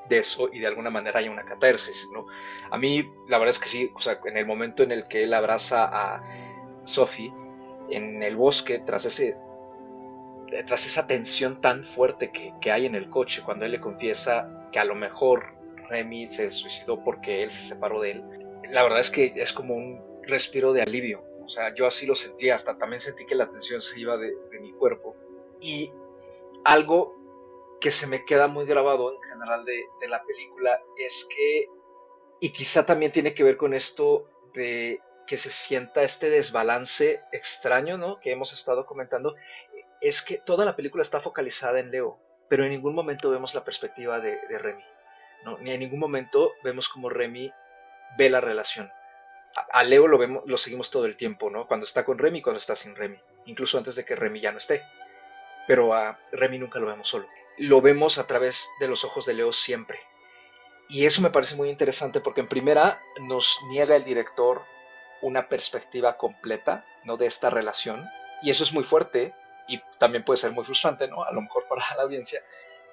de eso y de alguna manera haya una catarsis, ¿no? A mí, la verdad es que sí, o sea, en el momento en el que él abraza a Sophie en el bosque, tras ese tras esa tensión tan fuerte que, que, hay en el coche, cuando él le confiesa que a lo mejor Remy se suicidó porque él se separó de él, la verdad es que es como un respiro de alivio, o sea, yo así lo sentí, hasta también sentí que la tensión se iba de, mi cuerpo. Y algo que se me queda muy grabado en general de, la película es que, y quizá también tiene que ver con esto de que se sienta este desbalance extraño, ¿no? Que hemos estado comentando, es que toda la película está focalizada en Leo, pero en ningún momento vemos la perspectiva de, de Remy, ¿no? Ni en ningún momento vemos como Remy ve la relación a Leo lo vemos, lo seguimos todo el tiempo, ¿no? Cuando está con Remy cuando está sin Remy, incluso antes de que Remy ya no esté. Pero a Remy nunca lo vemos solo. Lo vemos a través de los ojos de Leo siempre. Y eso me parece muy interesante porque en primera nos niega el director una perspectiva completa, ¿no? De esta relación. Y eso es muy fuerte y también puede ser muy frustrante, ¿no? A lo mejor para la audiencia,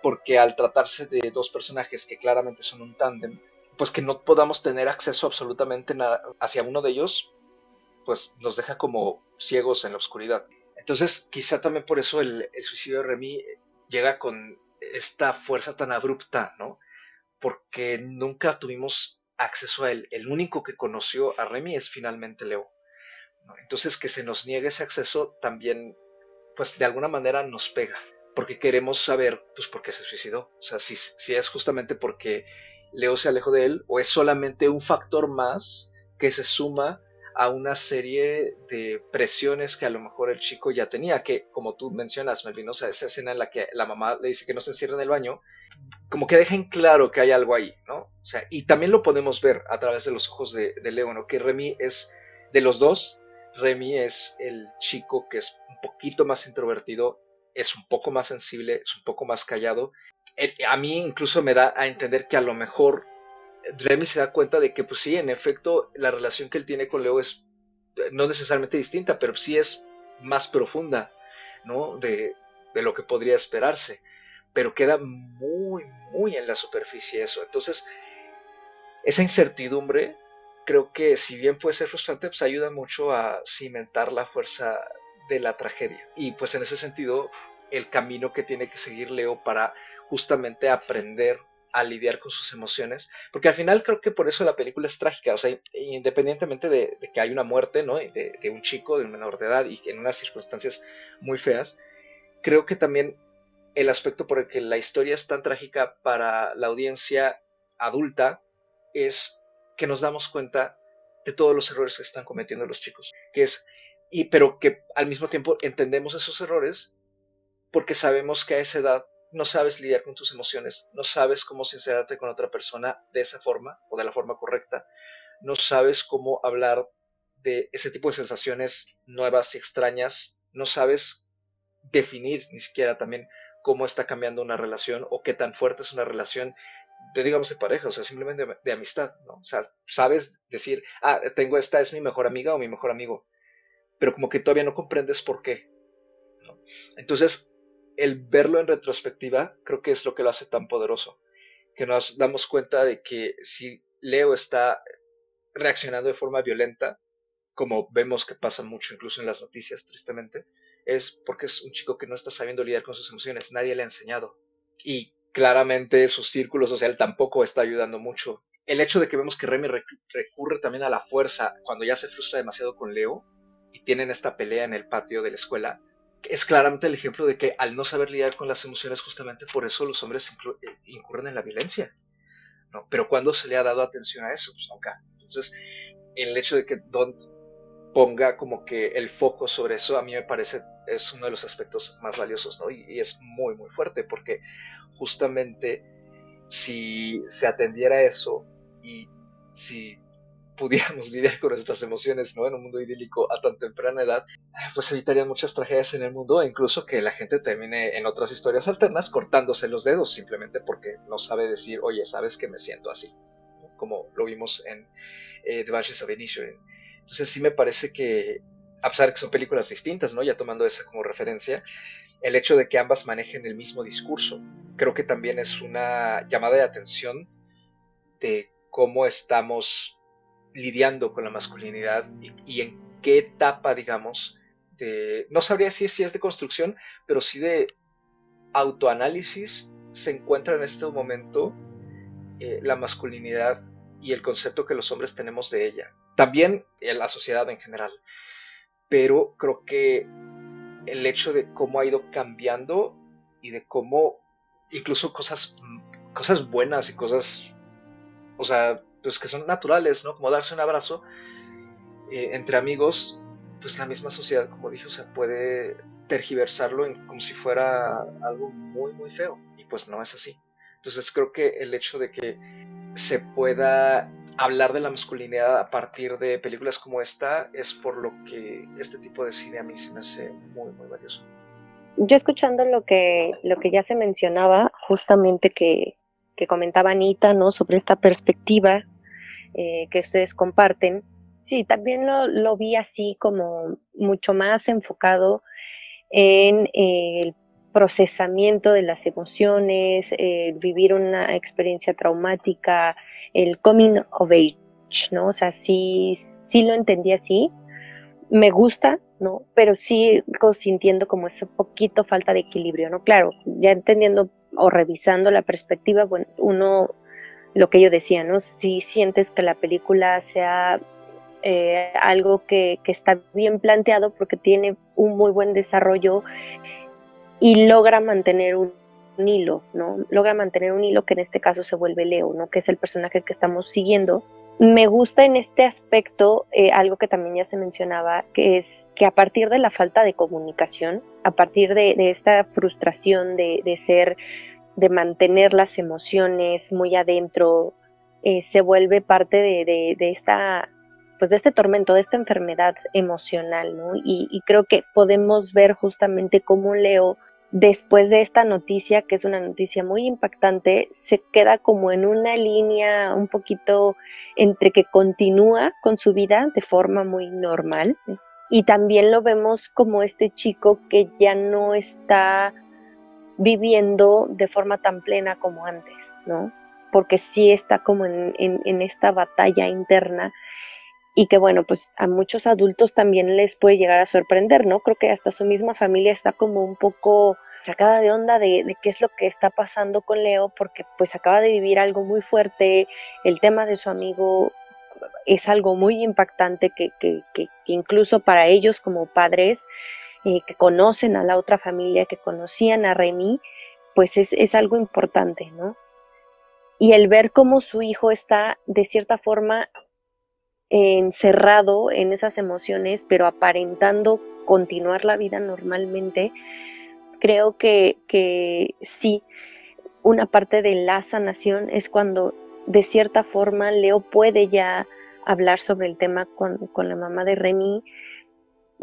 porque al tratarse de dos personajes que claramente son un tándem, pues que no podamos tener acceso absolutamente nada hacia uno de ellos, pues nos deja como ciegos en la oscuridad. Entonces, quizá también por eso el, suicidio de Remy llega con esta fuerza tan abrupta, ¿no? Porque nunca tuvimos acceso a él. El único que conoció a Remy es finalmente Leo. Entonces, que se nos niegue ese acceso también, pues de alguna manera nos pega, porque queremos saber, pues, por qué se suicidó. O sea, si, si es justamente porque Leo se alejó de él o es solamente un factor más que se suma a una serie de presiones que a lo mejor el chico ya tenía, que como tú mencionas, Melvin, o sea, esa escena en la que la mamá le dice que no se encierre en el baño, como que dejen claro que hay algo ahí, ¿no? O sea, y también lo podemos ver a través de los ojos de, de Leo, ¿no? Que Remy es, de los dos, Remy es el chico que es un poquito más introvertido, es un poco más sensible, es un poco más callado. A mí incluso me da a entender que a lo mejor Remy se da cuenta de que, pues sí, en efecto, la relación que él tiene con Leo es eh, no necesariamente distinta, pero sí es más profunda, ¿no? De, de lo que podría esperarse. Pero queda muy, muy en la superficie eso. Entonces, esa incertidumbre, creo que si bien puede ser frustrante, pues ayuda mucho a cimentar la fuerza de la tragedia. Y pues en ese sentido, el camino que tiene que seguir Leo para justamente aprender a lidiar con sus emociones, porque al final creo que por eso la película es trágica, o sea, independientemente de, que hay una muerte, ¿no? De, un chico, de un menor de edad y en unas circunstancias muy feas, creo que también el aspecto por el que la historia es tan trágica para la audiencia adulta es que nos damos cuenta de todos los errores que están cometiendo los chicos, que es, y pero que al mismo tiempo entendemos esos errores porque sabemos que a esa edad no sabes lidiar con tus emociones, no sabes cómo sincerarte con otra persona de esa forma o de la forma correcta, no sabes cómo hablar de ese tipo de sensaciones nuevas y extrañas, no sabes definir ni siquiera también cómo está cambiando una relación o qué tan fuerte es una relación de, digamos, de pareja, o sea, simplemente de, amistad, ¿no? O sea, sabes decir, ah, tengo esta, es mi mejor amiga o mi mejor amigo, pero como que todavía no comprendes por qué, ¿no? Entonces, el verlo en retrospectiva creo que es lo que lo hace tan poderoso, que nos damos cuenta de que si Leo está reaccionando de forma violenta, como vemos que pasa mucho incluso en las noticias, tristemente, es porque es un chico que no está sabiendo lidiar con sus emociones, nadie le ha enseñado. Y claramente su círculo social tampoco está ayudando mucho. El hecho de que vemos que Remy recurre también a la fuerza cuando ya se frustra demasiado con Leo y tienen esta pelea en el patio de la escuela, es claramente el ejemplo de que al no saber lidiar con las emociones, justamente por eso los hombres eh, incurren en la violencia. ¿no? Pero cuando se le ha dado atención a eso? Pues nunca. Entonces, el hecho de que Don ponga como que el foco sobre eso, a mí me parece es uno de los aspectos más valiosos, ¿no? Y, y es muy, muy fuerte, porque justamente si se atendiera a eso y si pudiéramos lidiar con nuestras emociones ¿no? en un mundo idílico a tan temprana edad, pues evitarían muchas tragedias en el mundo e incluso que la gente termine en otras historias alternas cortándose los dedos simplemente porque no sabe decir, oye, sabes que me siento así, como lo vimos en eh, The Banshees of Inisherin. Entonces sí me parece que, a pesar de que son películas distintas, ¿no? ya tomando esa como referencia, el hecho de que ambas manejen el mismo discurso, creo que también es una llamada de atención de cómo estamos lidiando con la masculinidad y, en qué etapa, digamos, de, no sabría si es de construcción, pero sí de autoanálisis se encuentra en este momento eh, la masculinidad y el concepto que los hombres tenemos de ella. También en la sociedad en general. Pero creo que el hecho de cómo ha ido cambiando y de cómo incluso cosas, cosas buenas y cosas, o sea, pues que son naturales, ¿no? Como darse un abrazo eh, entre amigos, pues la misma sociedad, como dije, o sea, puede tergiversarlo como si fuera algo muy, muy feo. Y pues no es así. Entonces creo que el hecho de que se pueda hablar de la masculinidad a partir de películas como esta es por lo que este tipo de cine a mí se me hace muy, muy valioso. Yo escuchando lo que, lo que ya se mencionaba, justamente que, que comentaba Anita, ¿no? Sobre esta perspectiva eh, que ustedes comparten, sí, también lo, lo, vi así como mucho más enfocado en el procesamiento de las emociones, el vivir una experiencia traumática, el coming of age, ¿no? O sea, sí, sí lo entendí así, me gusta, ¿no? Pero sí sintiendo como ese poquito falta de equilibrio, ¿no? Claro, ya entendiendo o revisando la perspectiva, bueno, uno lo que yo decía, ¿no? Si sientes que la película sea eh, algo que, está bien planteado porque tiene un muy buen desarrollo y logra mantener un, hilo, ¿no? Logra mantener un hilo que en este caso se vuelve Leo, ¿no? Que es el personaje que estamos siguiendo Me gusta en este aspecto eh, algo que también ya se mencionaba, que es que a partir de la falta de comunicación, a partir de, esta frustración de, ser, de mantener las emociones muy adentro, eh, se vuelve parte de, esta pues de este tormento, de esta enfermedad emocional, ¿no? Y, y, creo que podemos ver justamente cómo Leo después de esta noticia, que es una noticia muy impactante, se queda como en una línea un poquito entre que continúa con su vida de forma muy normal y también lo vemos como este chico que ya no está viviendo de forma tan plena como antes, ¿no? Porque sí está como en, en esta batalla interna y que bueno, pues a muchos adultos también les puede llegar a sorprender, ¿no? Creo que hasta su misma familia está como un poco sacada de onda de, qué es lo que está pasando con Leo, porque pues acaba de vivir algo muy fuerte, el tema de su amigo es algo muy impactante que, que, incluso para ellos como padres eh, que conocen a la otra familia, que conocían a Remy, pues es, es algo importante, ¿no? Y el ver cómo su hijo está de cierta forma encerrado en esas emociones, pero aparentando continuar la vida normalmente, creo que, que sí, una parte de la sanación es cuando de cierta forma Leo puede ya hablar sobre el tema con, con, la mamá de Remy,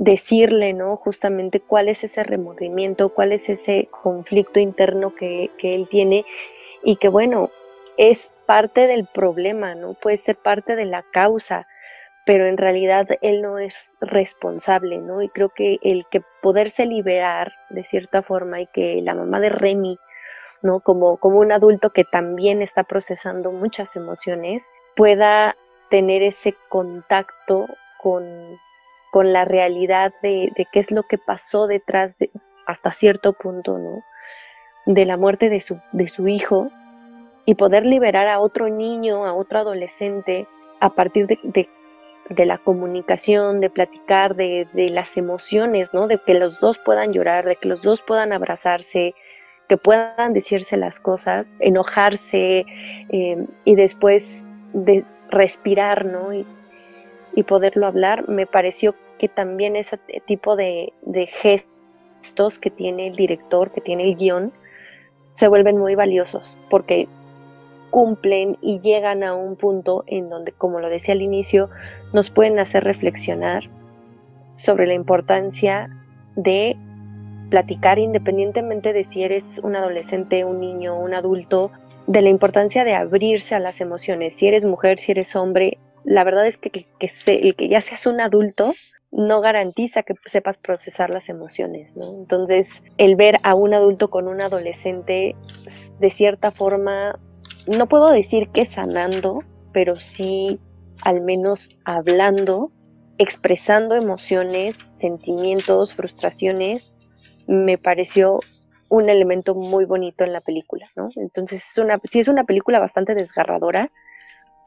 decirle, ¿no? Justamente cuál es ese remordimiento, cuál es ese conflicto interno que, que él tiene y que bueno, es parte del problema, ¿no? Puede ser parte de la causa pero en realidad él no es responsable, ¿no? Y creo que el que poderse liberar de cierta forma y que la mamá de Remy, ¿no? Como, como un adulto que también está procesando muchas emociones, pueda tener ese contacto con, con la realidad de, qué es lo que pasó detrás de, hasta cierto punto, ¿no? De la muerte de su, de su hijo y poder liberar a otro niño, a otro adolescente, a partir de, la comunicación, de platicar, de, las emociones, ¿no? De que los dos puedan llorar, de que los dos puedan abrazarse, que puedan decirse las cosas, enojarse eh, y después de respirar, ¿no? Poderlo hablar, me pareció que también ese tipo de, de gestos que tiene el director, que tiene el guion, se vuelven muy valiosos, porque cumplen y llegan a un punto en donde, como lo decía al inicio, nos pueden hacer reflexionar sobre la importancia de platicar independientemente de si eres un adolescente, un niño, un adulto, de la importancia de abrirse a las emociones. Si eres mujer, si eres hombre, la verdad es que, que, el que ya seas un adulto no garantiza que sepas procesar las emociones, ¿no? Entonces, el ver a un adulto con un adolescente, de cierta forma, no puedo decir que sanando, pero sí al menos hablando, expresando emociones, sentimientos, frustraciones, me pareció un elemento muy bonito en la película, ¿no? Entonces es una, sí es una película bastante desgarradora,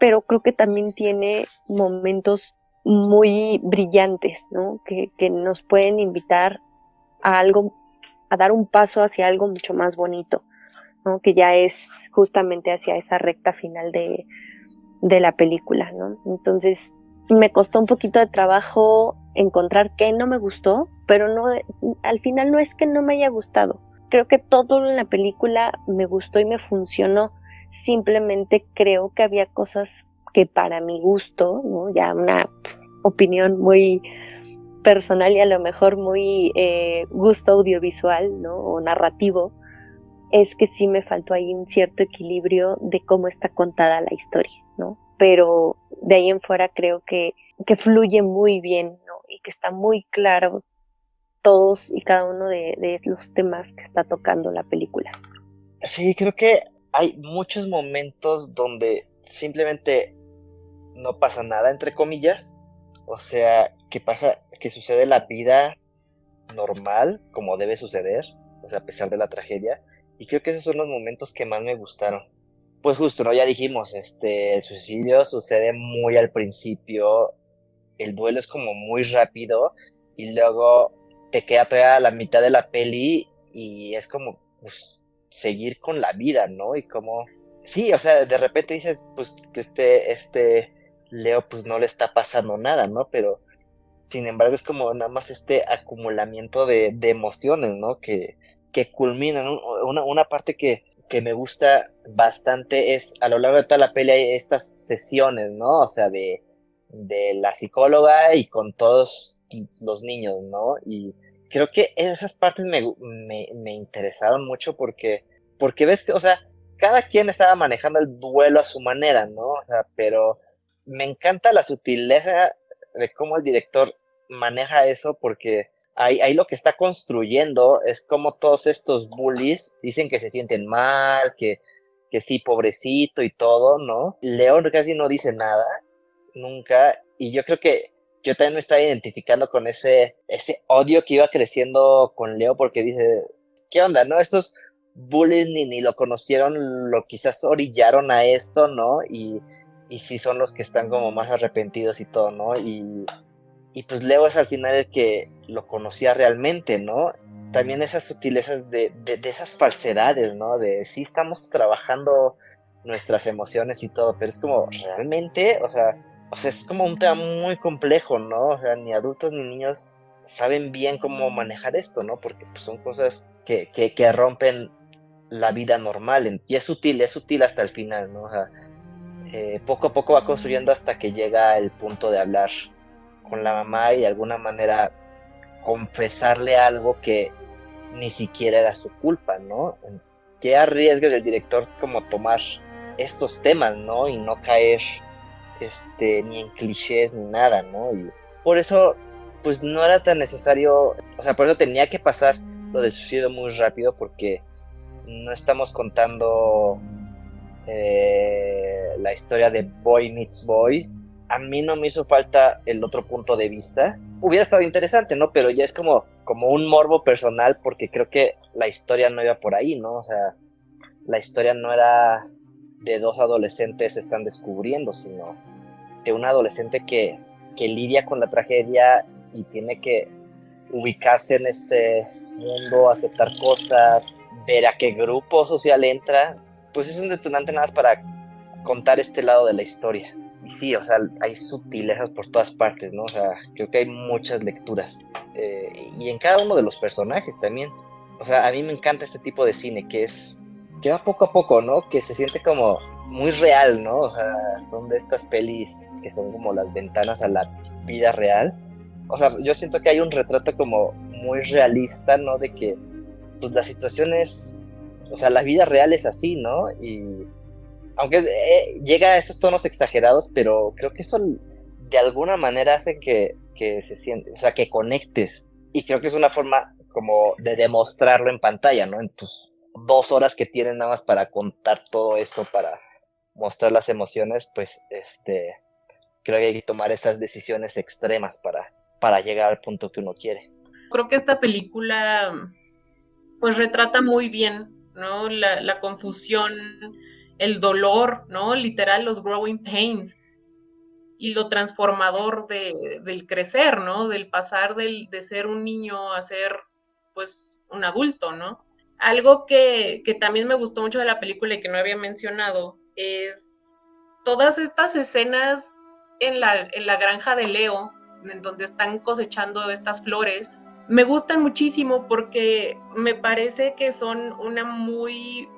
pero creo que también tiene momentos muy brillantes, ¿no? Que, que nos pueden invitar a algo, a dar un paso hacia algo mucho más bonito que ya es justamente hacia esa recta final de, la película. ¿no? Entonces me costó un poquito de trabajo encontrar qué no me gustó, pero no, al final no es que no me haya gustado. Creo que todo en la película me gustó y me funcionó. Simplemente creo que había cosas que para mi gusto, ¿no? ya una opinión muy personal y a lo mejor muy eh, gusto audiovisual ¿no? o narrativo, es que sí me faltó ahí un cierto equilibrio de cómo está contada la historia, ¿no? Pero de ahí en fuera creo que, que fluye muy bien, ¿no? Y que está muy claro todos y cada uno de, de los temas que está tocando la película. Sí, creo que hay muchos momentos donde simplemente no pasa nada, entre comillas. O sea, que pasa, que sucede la vida normal, como debe suceder, o sea, a pesar de la tragedia. Y creo que esos son los momentos que más me gustaron. Pues justo, ¿no? Ya dijimos, este, el suicidio sucede muy al principio, el duelo es como muy rápido y luego te queda todavía la mitad de la peli y es como, pues, seguir con la vida, ¿no? Y como, sí, o sea, de repente dices, pues, que este, este Leo pues no le está pasando nada, ¿no? Pero sin embargo es como nada más este acumulamiento de, de emociones, ¿no? Que, que culminan. Una, una parte que, que me gusta bastante es a lo largo de toda la pelea estas sesiones, ¿no? O sea, de, de la psicóloga y con todos los niños, ¿no? Y creo que esas partes me, me, interesaron mucho porque, porque ves que, o sea, cada quien estaba manejando el duelo a su manera, ¿no? O sea, pero me encanta la sutileza de cómo el director maneja eso porque ahí, ahí, lo que está construyendo es como todos estos bullies dicen que se sienten mal, que, que sí, pobrecito y todo, ¿no? León casi no dice nada, nunca, y yo creo que yo también me estaba identificando con ese, ese odio que iba creciendo con Leo porque dice, ¿qué onda, no? Estos bullies ni, ni lo conocieron, lo quizás orillaron a esto, ¿no? Y, y sí son los que están como más arrepentidos y todo, ¿no? Y, y pues Leo es al final el que lo conocía realmente, ¿no? También esas sutilezas de, de, esas falsedades, ¿no? De sí estamos trabajando nuestras emociones y todo, pero es como realmente, o sea, o sea, es como un tema muy complejo, ¿no? O sea, ni adultos ni niños saben bien cómo manejar esto, ¿no? Porque pues, son cosas que, que, rompen la vida normal y es sutil, es sutil hasta el final, ¿no? O sea, eh, poco a poco va construyendo hasta que llega el punto de hablar con la mamá y de alguna manera confesarle algo que ni siquiera era su culpa, ¿no? ¿Qué arriesga el director como tomar estos temas, ¿no? Y no caer este, ni en clichés ni nada, ¿no? Y por eso, pues no era tan necesario, o sea, por eso tenía que pasar lo del suicidio muy rápido porque no estamos contando eh, la historia de Boy Meets Boy, a mí no me hizo falta el otro punto de vista. Hubiera estado interesante, ¿no? Pero ya es como, como un morbo personal porque creo que la historia no iba por ahí, ¿no? O sea, la historia no era de dos adolescentes están descubriendo, sino de un adolescente que, que lidia con la tragedia y tiene que ubicarse en este mundo, aceptar cosas, ver a qué grupo social entra, pues es un detonante nada más para contar este lado de la historia y sí, o sea, hay sutilezas por todas partes, ¿no? O sea, creo que hay muchas lecturas. Eh, y en cada uno de los personajes también. O sea, a mí me encanta este tipo de cine que es. Va poco a poco, ¿no? Que se siente como muy real, ¿no? O sea, son de estas pelis que son como las ventanas a la vida real. O sea, yo siento que hay un retrato como muy realista, ¿no? De que, pues la situación es. O sea, la vida real es así, ¿no? Y aunque eh, llega a esos tonos exagerados, pero creo que eso de alguna manera hace que, que se siente, o sea, que conectes. Y creo que es una forma como de demostrarlo en pantalla, ¿no? En tus dos horas que tienes nada más para contar todo eso, para mostrar las emociones, pues este creo que hay que tomar esas decisiones extremas para, para llegar al punto que uno quiere. Creo que esta película pues retrata muy bien, ¿no? La, la confusión el dolor, ¿no? Literal, los growing pains y lo transformador de, del crecer, ¿no? Del pasar del, de ser un niño a ser, pues, un adulto, ¿no? Algo que, que también me gustó mucho de la película y que no había mencionado es todas estas escenas en la, en la granja de Leo, en donde están cosechando estas flores, me gustan muchísimo porque me parece que son una muy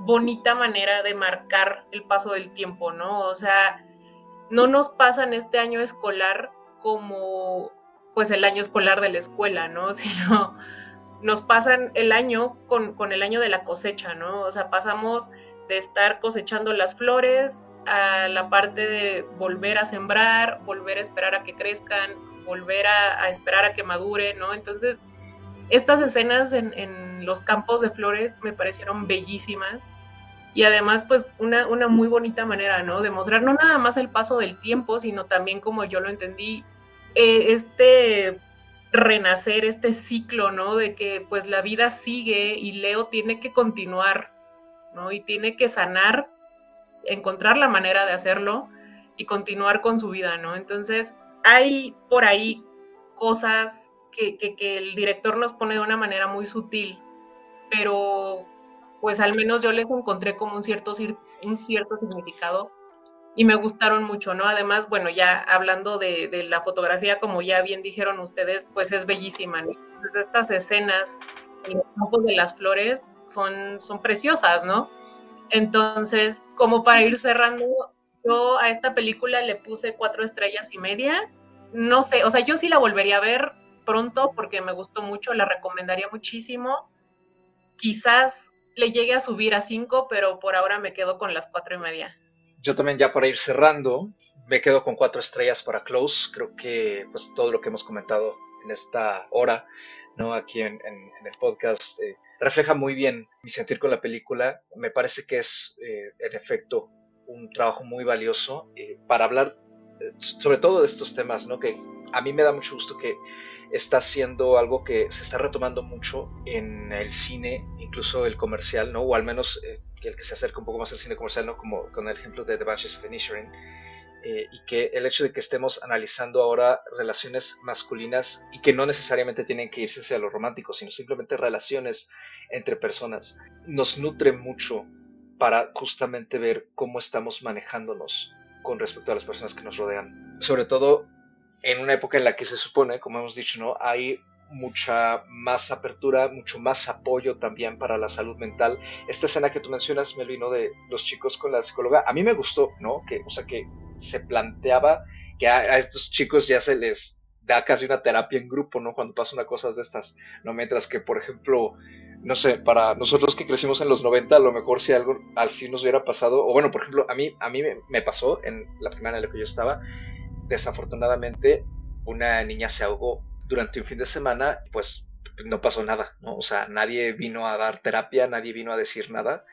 bonita manera de marcar el paso del tiempo, ¿no? O sea, no nos pasan este año escolar como pues el año escolar de la escuela, ¿no? Sino nos pasan el año con, con el año de la cosecha, ¿no? O sea, pasamos de estar cosechando las flores a la parte de volver a sembrar, volver a esperar a que crezcan, volver a, esperar a que madure, ¿no? Entonces, estas escenas en, en, los campos de flores me parecieron bellísimas y además pues una, una muy bonita manera, ¿no? De mostrar no nada más el paso del tiempo, sino también como yo lo entendí, eh, este renacer, este ciclo, ¿no? De que pues la vida sigue y Leo tiene que continuar, ¿no? Y tiene que sanar, encontrar la manera de hacerlo y continuar con su vida, ¿no? Entonces hay por ahí cosas que, que, el director nos pone de una manera muy sutil, pero pues al menos yo les encontré como un cierto, un cierto significado y me gustaron mucho, ¿no? Además, bueno, ya hablando de, la fotografía, como ya bien dijeron ustedes, pues es bellísima, ¿no? Pues estas escenas en los campos de las flores son, son preciosas, ¿no? Entonces, como para ir cerrando, yo a esta película le puse cuatro estrellas y media. No sé, o sea, yo sí la volvería a ver pronto porque me gustó mucho, la recomendaría muchísimo. Quizás le llegue a subir a cinco, pero por ahora me quedo con las cuatro y media. Yo también ya para ir cerrando, me quedo con cuatro estrellas para Close. Creo que pues todo lo que hemos comentado en esta hora, ¿no? Aquí en, el podcast, eh, refleja muy bien mi sentir con la película. Me parece que es, eh, en efecto, un trabajo muy valioso eh, para hablar sobre todo de estos temas, ¿no? Que a mí me da mucho gusto que está siendo algo que se está retomando mucho en el cine, incluso el comercial, ¿no? O al menos el que se acerca un poco más al cine comercial, ¿no? Como con el ejemplo de The Banshees of Inisherin eh, y que el hecho de que estemos analizando ahora relaciones masculinas y que no necesariamente tienen que irse hacia lo romántico, sino simplemente relaciones entre personas, nos nutre mucho para justamente ver cómo estamos manejándonos con respecto a las personas que nos rodean. Sobre todo en una época en la que se supone, como hemos dicho, ¿no? hay mucha más apertura, mucho más apoyo también para la salud mental. Esta escena que tú mencionas, Melvino, de los chicos con la psicóloga, a mí me gustó, ¿no? Que, o sea, que se planteaba que a, estos chicos ya se les da casi una terapia en grupo, ¿no? Cuando pasan cosas de estas, ¿no? Mientras que, por ejemplo, no sé, para nosotros que crecimos en los 90, a lo mejor si algo así nos hubiera pasado, o bueno, por ejemplo, a mí, a mí me, me pasó en la primera en la que yo estaba, desafortunadamente, una niña se ahogó durante un fin de semana, pues no pasó nada, ¿no? O sea, nadie vino a dar terapia, nadie vino a decir nada,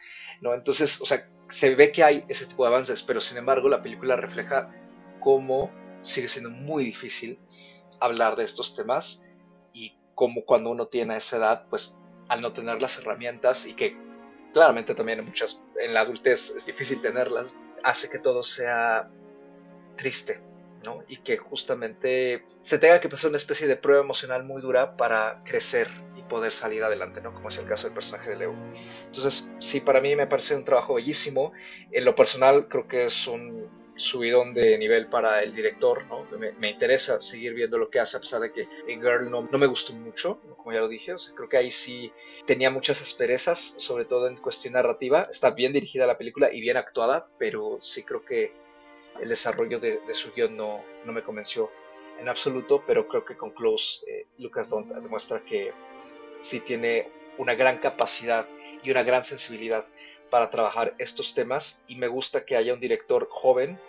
¿no? Entonces, o sea, se ve que hay ese tipo de avances, pero sin embargo la película refleja cómo sigue siendo muy difícil hablar de estos temas y cómo cuando uno tiene esa edad, pues al no tener las herramientas y que claramente también en muchas, en la adultez es difícil tenerlas, hace que todo sea triste, y que justamente se tenga que pasar una especie de prueba emocional muy dura para crecer y poder salir adelante, ¿no? Como es el caso del personaje de Leo. Entonces, sí, para mí me parece un trabajo bellísimo. En lo personal, creo que es un subidón de nivel para el director, ¿no? Me, interesa seguir viendo lo que hace, a pesar de que Girl no, no me gustó mucho, como ya lo dije, o sea, creo que ahí sí tenía muchas asperezas, sobre todo en cuestión narrativa. Está bien dirigida la película y bien actuada, pero sí creo que el desarrollo de, su guion no, no, me convenció en absoluto, pero creo que con Close eh, Lucas Don demuestra que sí tiene una gran capacidad y una gran sensibilidad para trabajar estos temas y me gusta que haya un director joven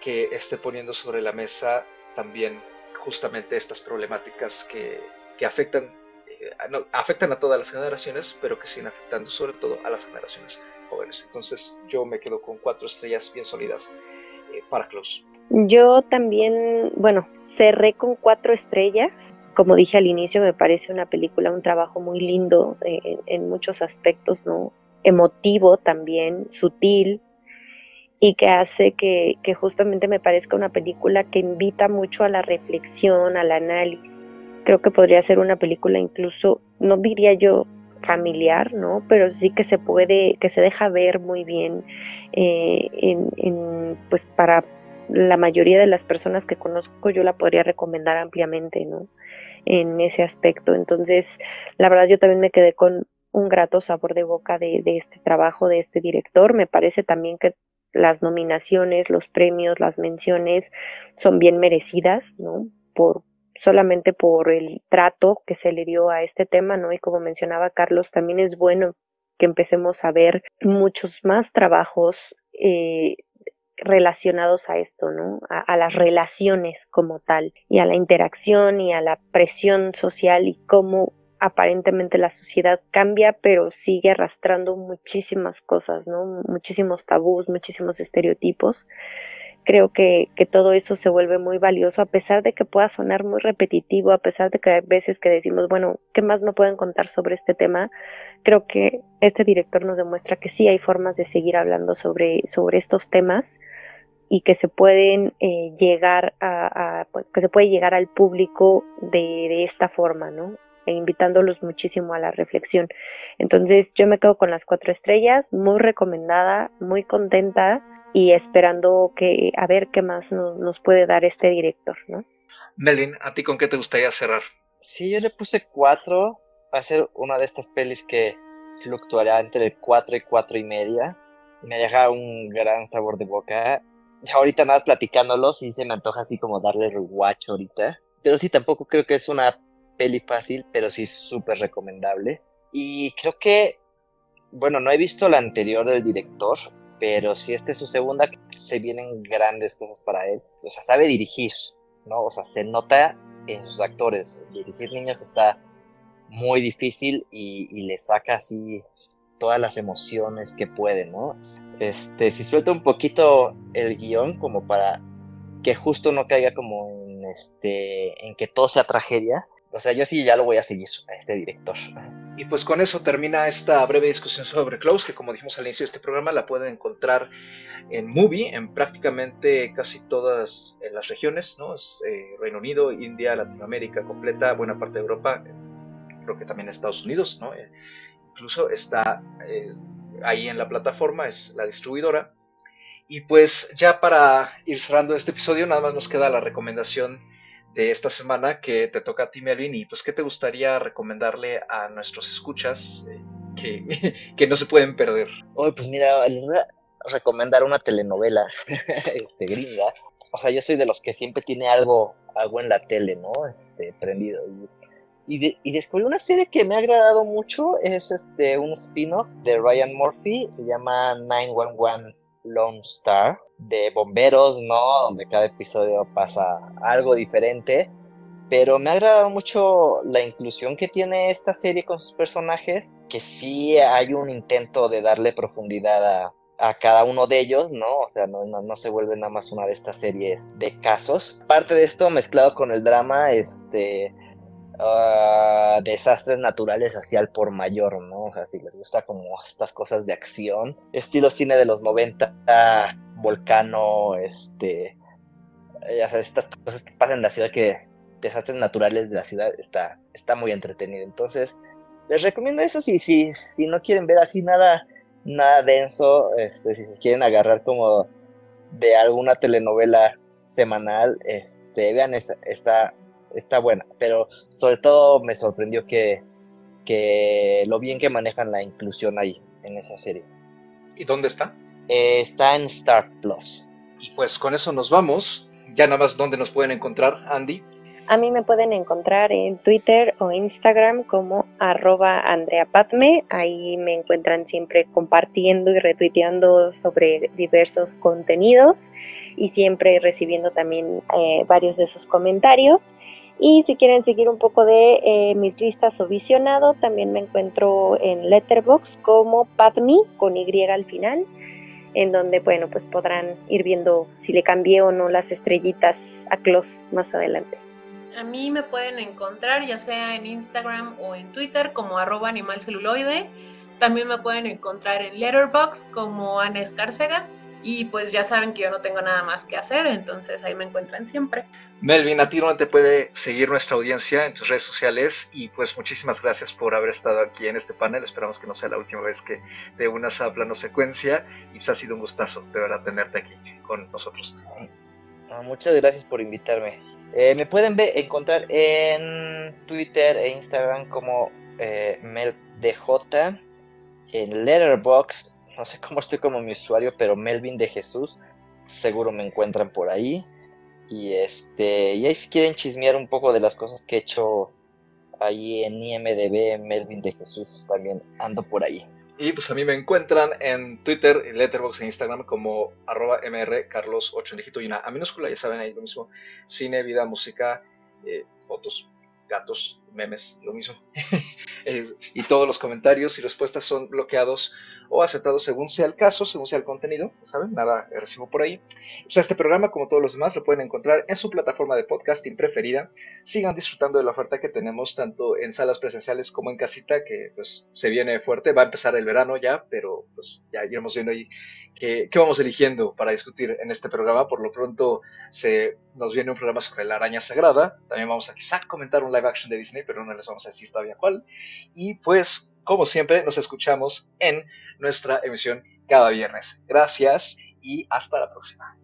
que esté poniendo sobre la mesa también justamente estas problemáticas que, que afectan, eh, afectan a todas las generaciones, pero que siguen afectando sobre todo a las generaciones jóvenes. Entonces yo me quedo con cuatro estrellas bien sólidas para Klaus? Yo también, bueno, cerré con cuatro estrellas. Como dije al inicio, me parece una película, un trabajo muy lindo en, muchos aspectos, ¿no? Emotivo también, sutil, y que hace que, que, justamente me parezca una película que invita mucho a la reflexión, al análisis. Creo que podría ser una película incluso, no diría yo familiar, ¿no? Pero sí que se puede, que se deja ver muy bien eh, en, pues para la mayoría de las personas que conozco yo la podría recomendar ampliamente, ¿no? En ese aspecto. Entonces, la verdad yo también me quedé con un grato sabor de boca de, de este trabajo de este director. Me parece también que las nominaciones, los premios, las menciones son bien merecidas, ¿no? Por, solamente por el trato que se le dio a este tema, ¿no? Y como mencionaba Carlos, también es bueno que empecemos a ver muchos más trabajos eh, relacionados a esto, ¿no? A, las relaciones como tal, y a la interacción y a la presión social y cómo aparentemente la sociedad cambia, pero sigue arrastrando muchísimas cosas, ¿no? Muchísimos tabús, muchísimos estereotipos creo que, que, todo eso se vuelve muy valioso, a pesar de que pueda sonar muy repetitivo, a pesar de que hay veces que decimos, bueno, ¿qué más me pueden contar sobre este tema? Creo que este director nos demuestra que sí hay formas de seguir hablando sobre, sobre estos temas y que se pueden eh, llegar a, pues, que se puede llegar al público de, de esta forma, ¿no? E invitándolos muchísimo a la reflexión. Entonces yo me quedo con las cuatro estrellas, muy recomendada, muy contenta y esperando que a ver qué más nos puede dar este director, ¿no? Melvin, ¿a ti con qué te gustaría cerrar? Sí, yo le puse cuatro. Va a ser una de estas pelis que fluctuará entre cuatro y cuatro y media. Me deja un gran sabor de boca. Ahorita nada platicándolo, sí se me antoja así como darle rewatch ahorita. Pero sí, tampoco creo que es una peli fácil, pero sí súper recomendable. Y creo que, bueno, no he visto la anterior del director, pero si esta es su segunda, se vienen grandes cosas para él. O sea, sabe dirigir, ¿no? O sea, se nota en sus actores. Dirigir niños está muy difícil y, le saca así todas las emociones que puede, ¿no? Este, si suelta un poquito el guion como para que justo no caiga como este, en que todo sea tragedia, o sea, yo sí ya lo voy a seguir a este director. Y pues con eso termina esta breve discusión sobre Close, que como dijimos al inicio de este programa, la pueden encontrar en Movie, en prácticamente casi todas las regiones, ¿no? Es, eh, Reino Unido, India, Latinoamérica completa, buena parte de Europa, creo que también Estados Unidos, ¿no? Eh, incluso está eh, ahí en la plataforma, es la distribuidora. Y pues ya para ir cerrando este episodio, nada más nos queda la recomendación de esta semana que te toca a ti, Melvin, y pues qué te gustaría recomendarle a nuestros escuchas eh, que, que, no se pueden perder. Oye, pues mira, les voy a recomendar una telenovela este, gringa. O sea, yo soy de los que siempre tiene algo, algo en la tele, ¿no? Este, prendido. Y, y, descubrí una serie que me ha agradado mucho, es este, un spin-off de Ryan Murphy, se llama 911 Lone Star de bomberos, ¿no? Donde cada episodio pasa algo diferente. Pero me ha agradado mucho la inclusión que tiene esta serie con sus personajes, que sí hay un intento de darle profundidad a, a cada uno de ellos, ¿no? O sea, no, no, se vuelve nada más una de estas series de casos. Parte de esto mezclado con el drama, este, Ah, desastres naturales hacia el por mayor, ¿no? O sea, si les gusta como estas cosas de acción, estilo cine de los 90, Volcano, este, ya sabes, estas cosas que pasan en la ciudad que desastres naturales de la ciudad está, está muy entretenido. Entonces, les recomiendo eso si, si, si no quieren ver así nada, nada denso, este, si se quieren agarrar como de alguna telenovela semanal, este, vean esta, esta está buena, pero sobre todo me sorprendió que, que lo bien que manejan la inclusión ahí, en esa serie. ¿Y dónde está? Eh, está en Star Plus. Y pues con eso nos vamos. Ya nada más, ¿dónde nos pueden encontrar, Andy? A mí me pueden encontrar en Twitter o Instagram como arroba Andrea Ahí me encuentran siempre compartiendo y retuiteando sobre diversos contenidos y siempre recibiendo también eh, varios de sus comentarios. Y si quieren seguir un poco de eh, mis listas o visionado, también me encuentro en Letterbox como Padme con Y al final, en donde bueno pues podrán ir viendo si le cambié o no las estrellitas a Close más adelante. A mí me pueden encontrar ya sea en Instagram o en Twitter como arroba animalceluloide. También me pueden encontrar en Letterbox como Ana Escárcega y pues ya saben que yo no tengo nada más que hacer, entonces ahí me encuentran siempre. Melvin, a ti no te puede seguir nuestra audiencia en tus redes sociales y pues muchísimas gracias por haber estado aquí en este panel. Esperamos que no sea la última vez que te unas a plano secuencia y pues ha sido un gustazo de verdad tenerte aquí con nosotros. Ah, muchas gracias por invitarme. Eh, me pueden ver, encontrar en Twitter e Instagram como eh, MelDJ, en Letterboxd no sé cómo estoy como mi usuario, pero Melvin de Jesús, seguro me encuentran por ahí. Y este, y ahí si quieren chismear un poco de las cosas que he hecho ahí en IMDB, Melvin de Jesús, también ando por ahí. Y pues a mí me encuentran en Twitter, en Letterboxd e Instagram como arroba mrcarlos8 en dígito y una A minúscula, ya saben ahí lo mismo, cine, vida, música, eh, fotos, gatos, memes, lo mismo. y todos los comentarios y respuestas son bloqueados o aceptados según sea el caso, según sea el contenido, ¿saben? Nada recibo por ahí. Pues este programa, como todos los demás, lo pueden encontrar en su plataforma de podcasting preferida. Sigan disfrutando de la oferta que tenemos tanto en salas presenciales como en casita, que pues se viene fuerte. Va a empezar el verano ya, pero pues ya iremos viendo ahí qué, qué vamos eligiendo para discutir en este programa. Por lo pronto se nos viene un programa sobre la araña sagrada. También vamos a quizá comentar un live action de Disney, pero no les vamos a decir todavía cuál. Y pues como siempre, nos escuchamos en nuestra emisión cada viernes. Gracias y hasta la próxima.